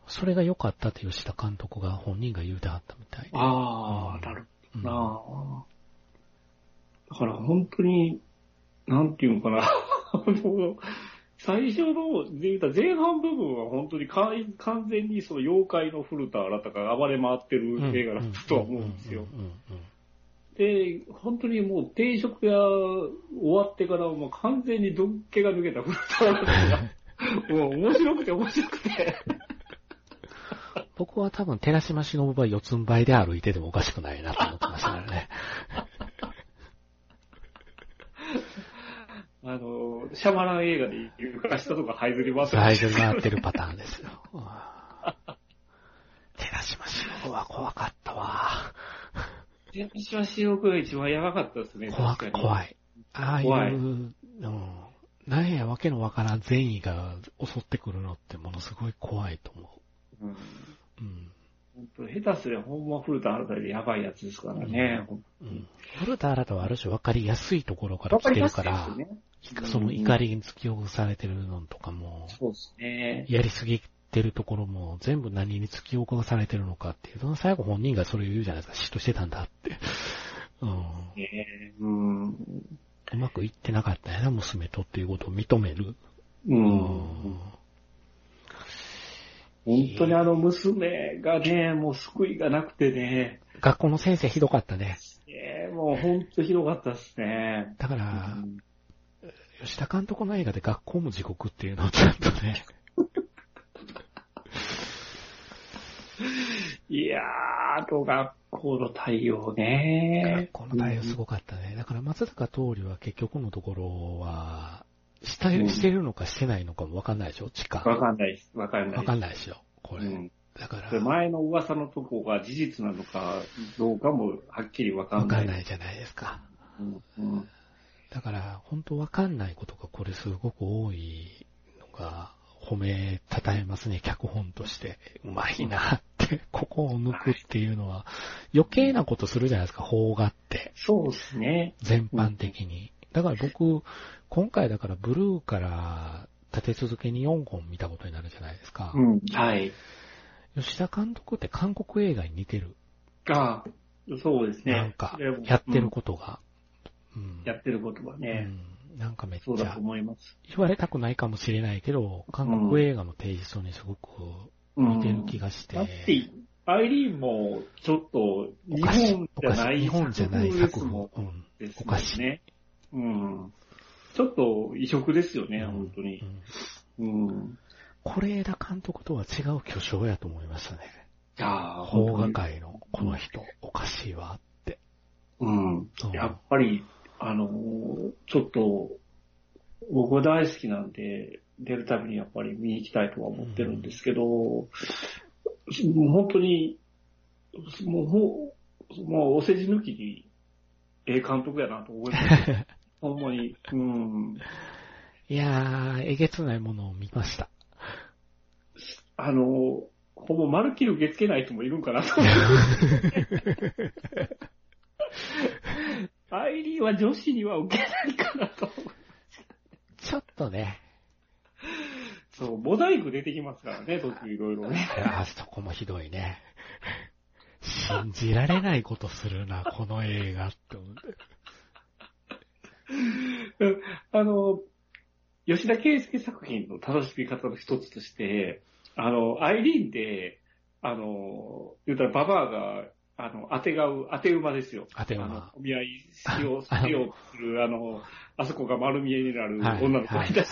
それが良かったって吉田監督が本人が言うてはったみたいああ、なるほどな、うん、だから本当に、なんていうのかな。最初の、前半部分は本当に完全にその妖怪の古田新太が暴れ回ってる映画だったとは思うんですよ。で、本当にもう定食屋終わってからもう完全にどっけが抜けた古田新太が、もう面白くて面白くて僕は多分寺島しのぶは四つん這いで歩いててもおかしくないなと思ってましたね。あの、シャマラン映画で床下とか這いずり回ってる。這いずり回ってるパターンですよ。寺島しのぶは怖かったわ。寺島しのぶが一番やばかったですね。怖怖い。ああいう、うん、なんやわけのわからん善意が襲ってくるのってものすごい怖いと思う。うん。うん。本当下手すりゃほんま古田新太でやばいやつですからね。うん。うん、古田新太はある種分かりやすいところから来てるから、ね、その怒りに突き起こされてるのとかも、そうですね。やりすぎてるところも全部何に突き起こされてるのかっていう、その最後本人がそれを言うじゃないですか、嫉妬してたんだって。うん。えー、うん。うまくいってなかったやな、娘とっていうことを認める。うん。うん本当にあの娘がね、もう救いがなくてね。学校の先生ひどかったね。ええー、もう本当ひどかったですね。だから、うん、吉田監督の映画で学校も地獄っていうのをちゃんとね。いやー、と学校の対応ね。学校の対応すごかったね。だから松坂桃李は結局のところは、したしてるのかしてないのかもわかんないでしょ？地下。わかんないです。わかんない。わかんないですよ。これ。うん、だから。前の噂のとこが事実なのかどうかもはっきりわかんない。わかんないじゃないですか。うんうん、だから、本当わかんないことがこれすごく多いのが、褒め、たたえますね、脚本として。うまいなって、ここを抜くっていうのは、余計なことするじゃないですか、邦画って。そうですね。全般的に。だから僕、今回だからブルーから立て続けに4本見たことになるじゃないですか。うん、はい。吉田監督って韓国映画に似てる。ああ、そうですね。なんか、やってることが。うん、やってることがね。うん、なんかめっちゃ。そうだと思います。言われたくないかもしれないけど、韓国映画のテイストにすごく似てる気がして。うん、だって、アイリーンもちょっと日本じゃない日本じゃない作品ですね。おかしい。うん。ちょっと異色ですよね、うん、本当に。うん。是枝監督とは違う巨匠やと思いましたね。いや邦画界のこの人、おかしいわって。うん。やっぱり、あのちょっと、僕大好きなんで、出るたびにやっぱり見に行きたいとは思ってるんですけど、うん、もう本当に、もう、もう、もうお世辞抜きに、ええ監督やなと思います。ほんまに。うん。いやー、えげつないものを見ました。あの、ほぼ丸切る受け付けない人もいるんかなと。アイリーは女子には受けないかなと。ちょっとね。そう、モザイク出てきますからね、途中いろいろね。あそこもひどいね。信じられないことするな、この映画って思って。あの、吉田圭介作品の楽しみ方の一つとして、あの、アイリーンで、あの、言うたらババアが、あの、当てがう、当て馬ですよ。当て馬。お見合いしよう、しようとする、あの、あそこが丸見えになる女の子がいたし、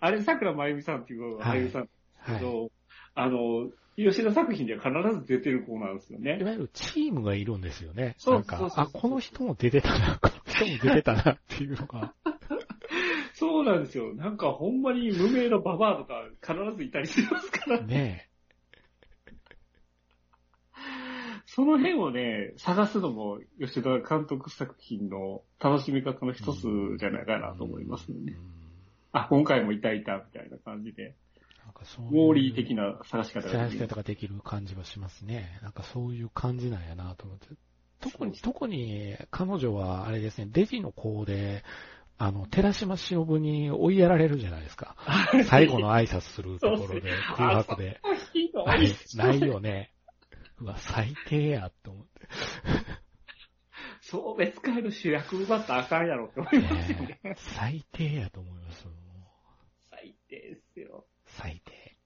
あれ、桜真由美さんっていう俳優さんですけど、あの、吉田作品では必ず出てる子なんですよね。いわゆるチームがいるんですよね。そうそうそうあ、この人も出てたな、この人も出てたなっていうのが。そうなんですよ。なんかほんまに無名のババアとか必ずいたりしますからね。その辺をね、探すのも吉田監督作品の楽しみ方の一つじゃないかなと思いますね。あ、今回もいたいたみたいな感じで。かそうウォーリー的な探し方ができる。探し方ができる感じはしますね。なんかそういう感じなんやなと思って。特に、特に彼女はあれですね、デジの子で、あの、寺島しのぶに追いやられるじゃないですか。最後の挨拶するところで、空白で。ないよね。うわ、最低やって思って。送別会の主役奪ったらあかんやろって思いますよね。ね最低やと思います。最低ですよ。最低。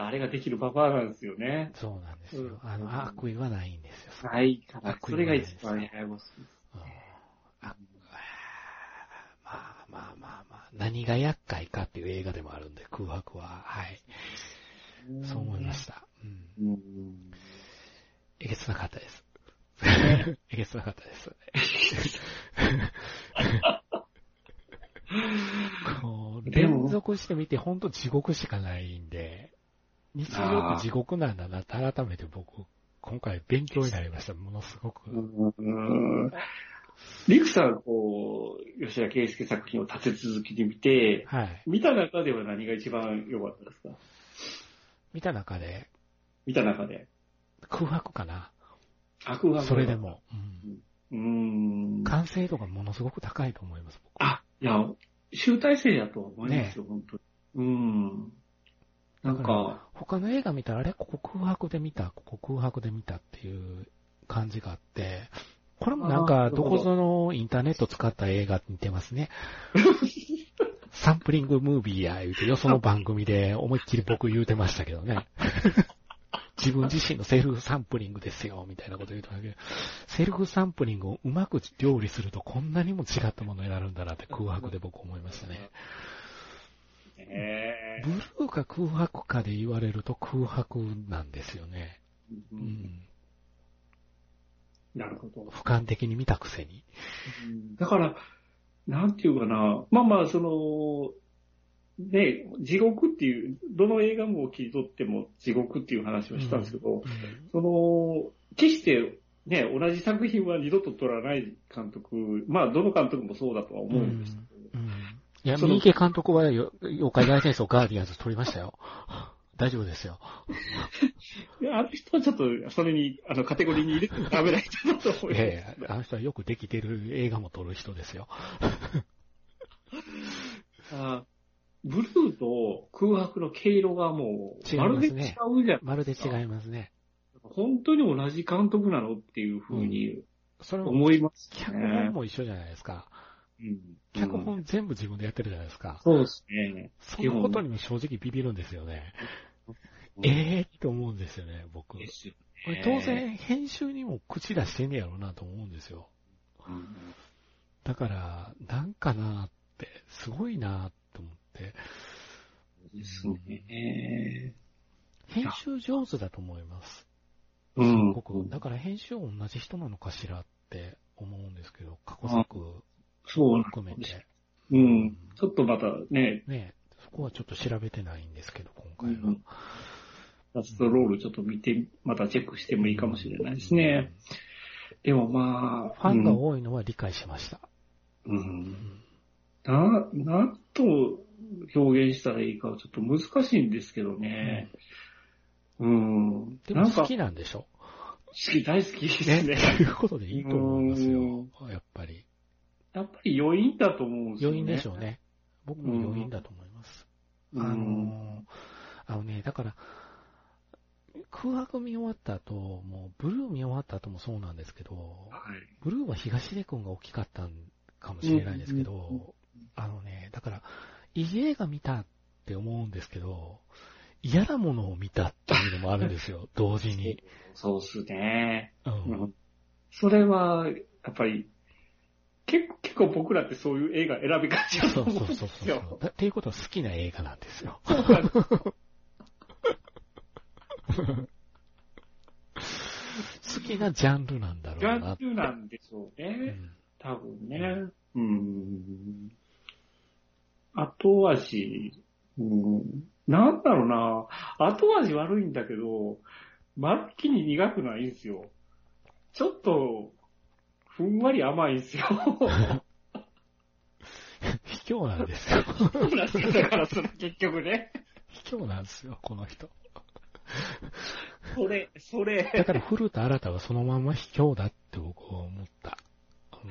あれができるババアなんですよね。そうなんですよ。うん、あの、悪意はないんですよ。ないから、それが一番ややこしい。まあまあまあまあ、何が厄介かっていう映画でもあるんで、空白は。はい。そう思いました。うん。えげつなかったです。えげつなかったです。こう、連続してみてほんと地獄しかないんで、日常って地獄なんだなって改めて僕、今回勉強になりました。ものすごく。リクさん、こう、吉田圭介作品を立て続きに見て、はい。見た中では何が一番良かったですか？見た中で？見た中で。空白かな。あ、空白。それでも。うん。うん。完成度がものすごく高いと思います、僕。あ、いや、集大成やと思いますよ、ね、本当に。うん。なんか、他の映画見たら、あれ？ここ空白で見た、ここ空白で見たっていう感じがあって、これもなんか、どこぞのインターネット使った映画似てますね。サンプリングムービーや言うて、よその番組で思いっきり僕言うてましたけどね。自分自身のセルフサンプリングですよ、みたいなこと言うとだけど、セルフサンプリングをうまく料理するとこんなにも違ったものになるんだなって空白で僕思いましたね。えー、ブルーか空白かで言われると空白なんですよね。うん。なるほど。俯瞰的に見たくせに。だから、なんていうかな、まあまあ、その、ね、地獄っていう、どの映画も切り取っても地獄っていう話をしたんですけど、うんうん、その、決してね、同じ作品は二度と撮らない監督、まあ、どの監督もそうだとは思うんですけど、いや、三池監督は妖怪大戦争ガーディアンズ撮りましたよ。大丈夫ですよ。いや、あの人はちょっと、それに、あの、カテゴリーに入れてダメな人だと思います。いやいや、あの人はよくできてる映画も撮る人ですよ。あブルーと空白の毛色がもう、まるで違うじゃん、ね。まるで違いますね。本当に同じ監督なのっていうふうに、思います、ね、脚本も一緒じゃないですか。うん。脚本全部自分でやってるじゃないですか。そうですね。そのことにも正直ビビるんですよね。ええー、って思うんですよね、僕。ね、当然、編集にも口出してんねやろうなと思うんですよ。うん、だから、なんかなって、すごいなって思って。ですね。編集上手だと思います。うん。僕、だから編集同じ人なのかしらって思うんですけど、過去作そう含めて。うん。ちょっとまたね。ねそこはちょっと調べてないんですけど、今回は。うんラストロールちょっと見て、またチェックしてもいいかもしれないですね。でもまあ。ファンが多いのは理解しました。うん。な、なんと表現したらいいかはちょっと難しいんですけどね。うん。でも好きなんでしょ？好き、大好きですね。ねということでいいと思いますよ。やっぱり。やっぱり余韻だと思うんですよね。余韻でしょうね。僕も余韻だと思います。あの、あのね、だから、空白見終わった後、もうブルー見終わった後もそうなんですけど、はい、ブルーは東出君が大きかったかもしれないですけど、あのね、だから、いい映画見たって思うんですけど、嫌なものを見たっていうのもあるんですよ、同時に。そうっすね。うん。それは、やっぱり、結構、結構僕らってそういう映画選びがちだと思うんですよ。そうそうそうそう。っていうことは好きな映画なんですよ。好きなジャンルなんだろうな。ジャンルなんでしょうね。うん、多分ね。うん。後味、うん、なんだろうな。後味悪いんだけど、まるっきり苦くないんですよ。ちょっと、ふんわり甘いんですよ。卑怯なんですよ。だからその結局ね。卑怯なんですよ、この人。それ、それ。だから古田新太はそのまま卑怯だって僕は思った。うん、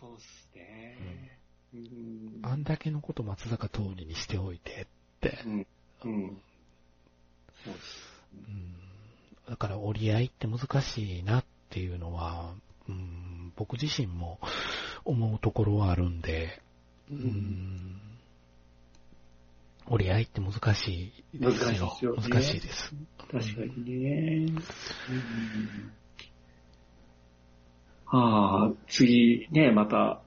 そうっすね、うん。あんだけのこと松坂通りにしておいてって。うん。うん。そうっす、うん。だから折り合いって難しいなっていうのは、うん、僕自身も思うところはあるんで、うん、折り合いって難しいですよ。難しいですよ、ね、難しいです。確かにね。うん、ああ、次ね、また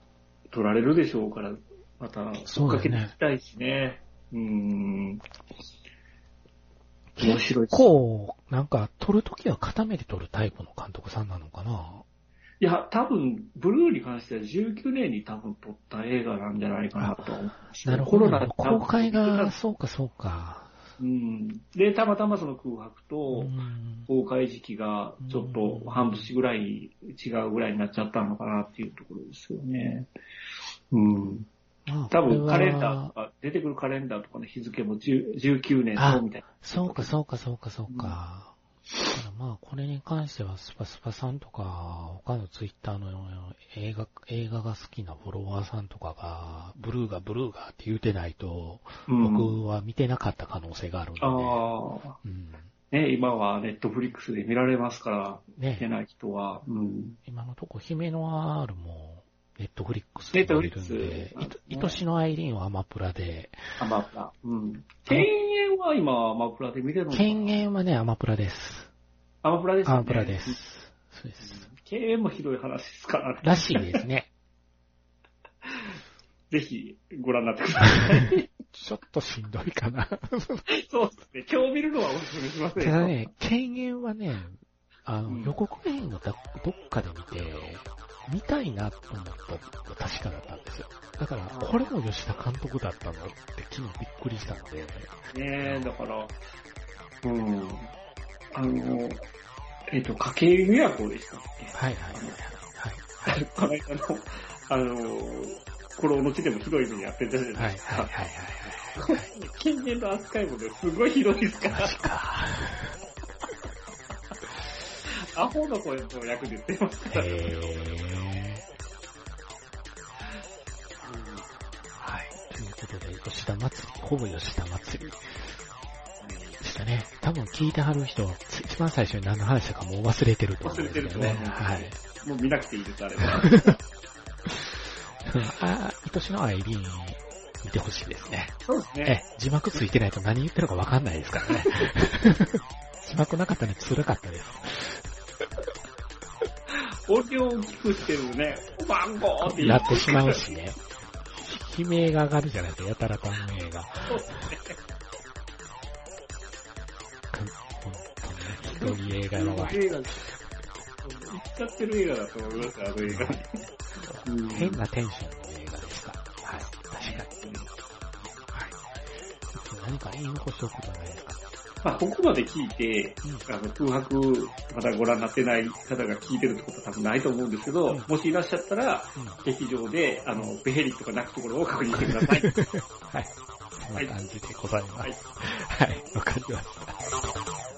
取られるでしょうから、また追っかけていきたいしね。う、ね、ん。面白い結構、なんか、撮るときは固めて撮るタイプの監督さんなのかないや、多分、ブルーに関しては19年に多分撮った映画なんじゃないかなと思う。なるほど。公開が、そうかそうか。うん。で、たまたまその空白と、公開時期がちょっと半年ぐらい違うぐらいになっちゃったのかなっていうところですよね。うん。多分カレンダーとか、出てくるカレンダーとかの日付も19年のみたいな。そうかそうかそうかそうか。まあ、これに関しては、スパスパさんとか、他のツイッターの映画、映画が好きなフォロワーさんとかが、ブルーがブルーがって言うてないと、うん、僕は見てなかった可能性があるんで、ね。ああ。うん。ね、今はネットフリックスで見られますから、ね、見てない人は。うん、今のとこ、姫の R も、ネットフリックスで見れるんで、いとしのアイリーンはアマプラで。アマプラ。うん。犬猿は今アマプラで見れるのかな？犬猿はね、アマプラです。アマプラですね。アマプラです。そうです。犬猿もひどい話ですからね。らしいですね。ぜひ、ご覧になってください。ちょっとしんどいかな。そうですね。今日見るのはお勧めしませんただね、犬猿はね、あの、うん、予告編のどっかで見て、見たいなと思ったのが確かだったんですよ。だから、これも吉田監督だったのって昨日びっくりしたので。ねえ、だから、うん。あの、えっ、ー、と、家計予約でしたっけ？はいはいはい。はい。この間の、あの、このおのちでもひどい目にやってるじゃないですか。はいはいはいはい。近年の扱いもね、すごいひどいですから。マジか。アホの声の役で言ってますから。へー。はい。ということで、吉田祭り、ほぼ吉田祭りでしたね。多分聞いてはる人、一番最初に何の話したかもう忘れてると思うんですけどね。はい。もう見なくていいです、あれは。あ、愛しのアイリーン見てほしいですね。そうですね。え、字幕ついてないと何言ってるかわかんないですからね。字幕なかったのに辛かったです。音量を大きくしてるね、番号ってなってしまうしね。悲鳴が上がるじゃないですか、やたらと悲鳴が。そうですね。本当に、ひどい映画の映画。行っちゃってる映画だと思います、あの映画。変なテンションの映画ですか。はい、確かに。はい。何か言い残しておくことないですかまあ、ここまで聞いて、あの、空白、まだご覧になってない方が聞いてるってことは多分ないと思うんですけど、もしいらっしゃったら、劇場で、あの、ベヘリとか泣くところを確認してください。はい。な感じでございます。はい、わ、はい、かりました。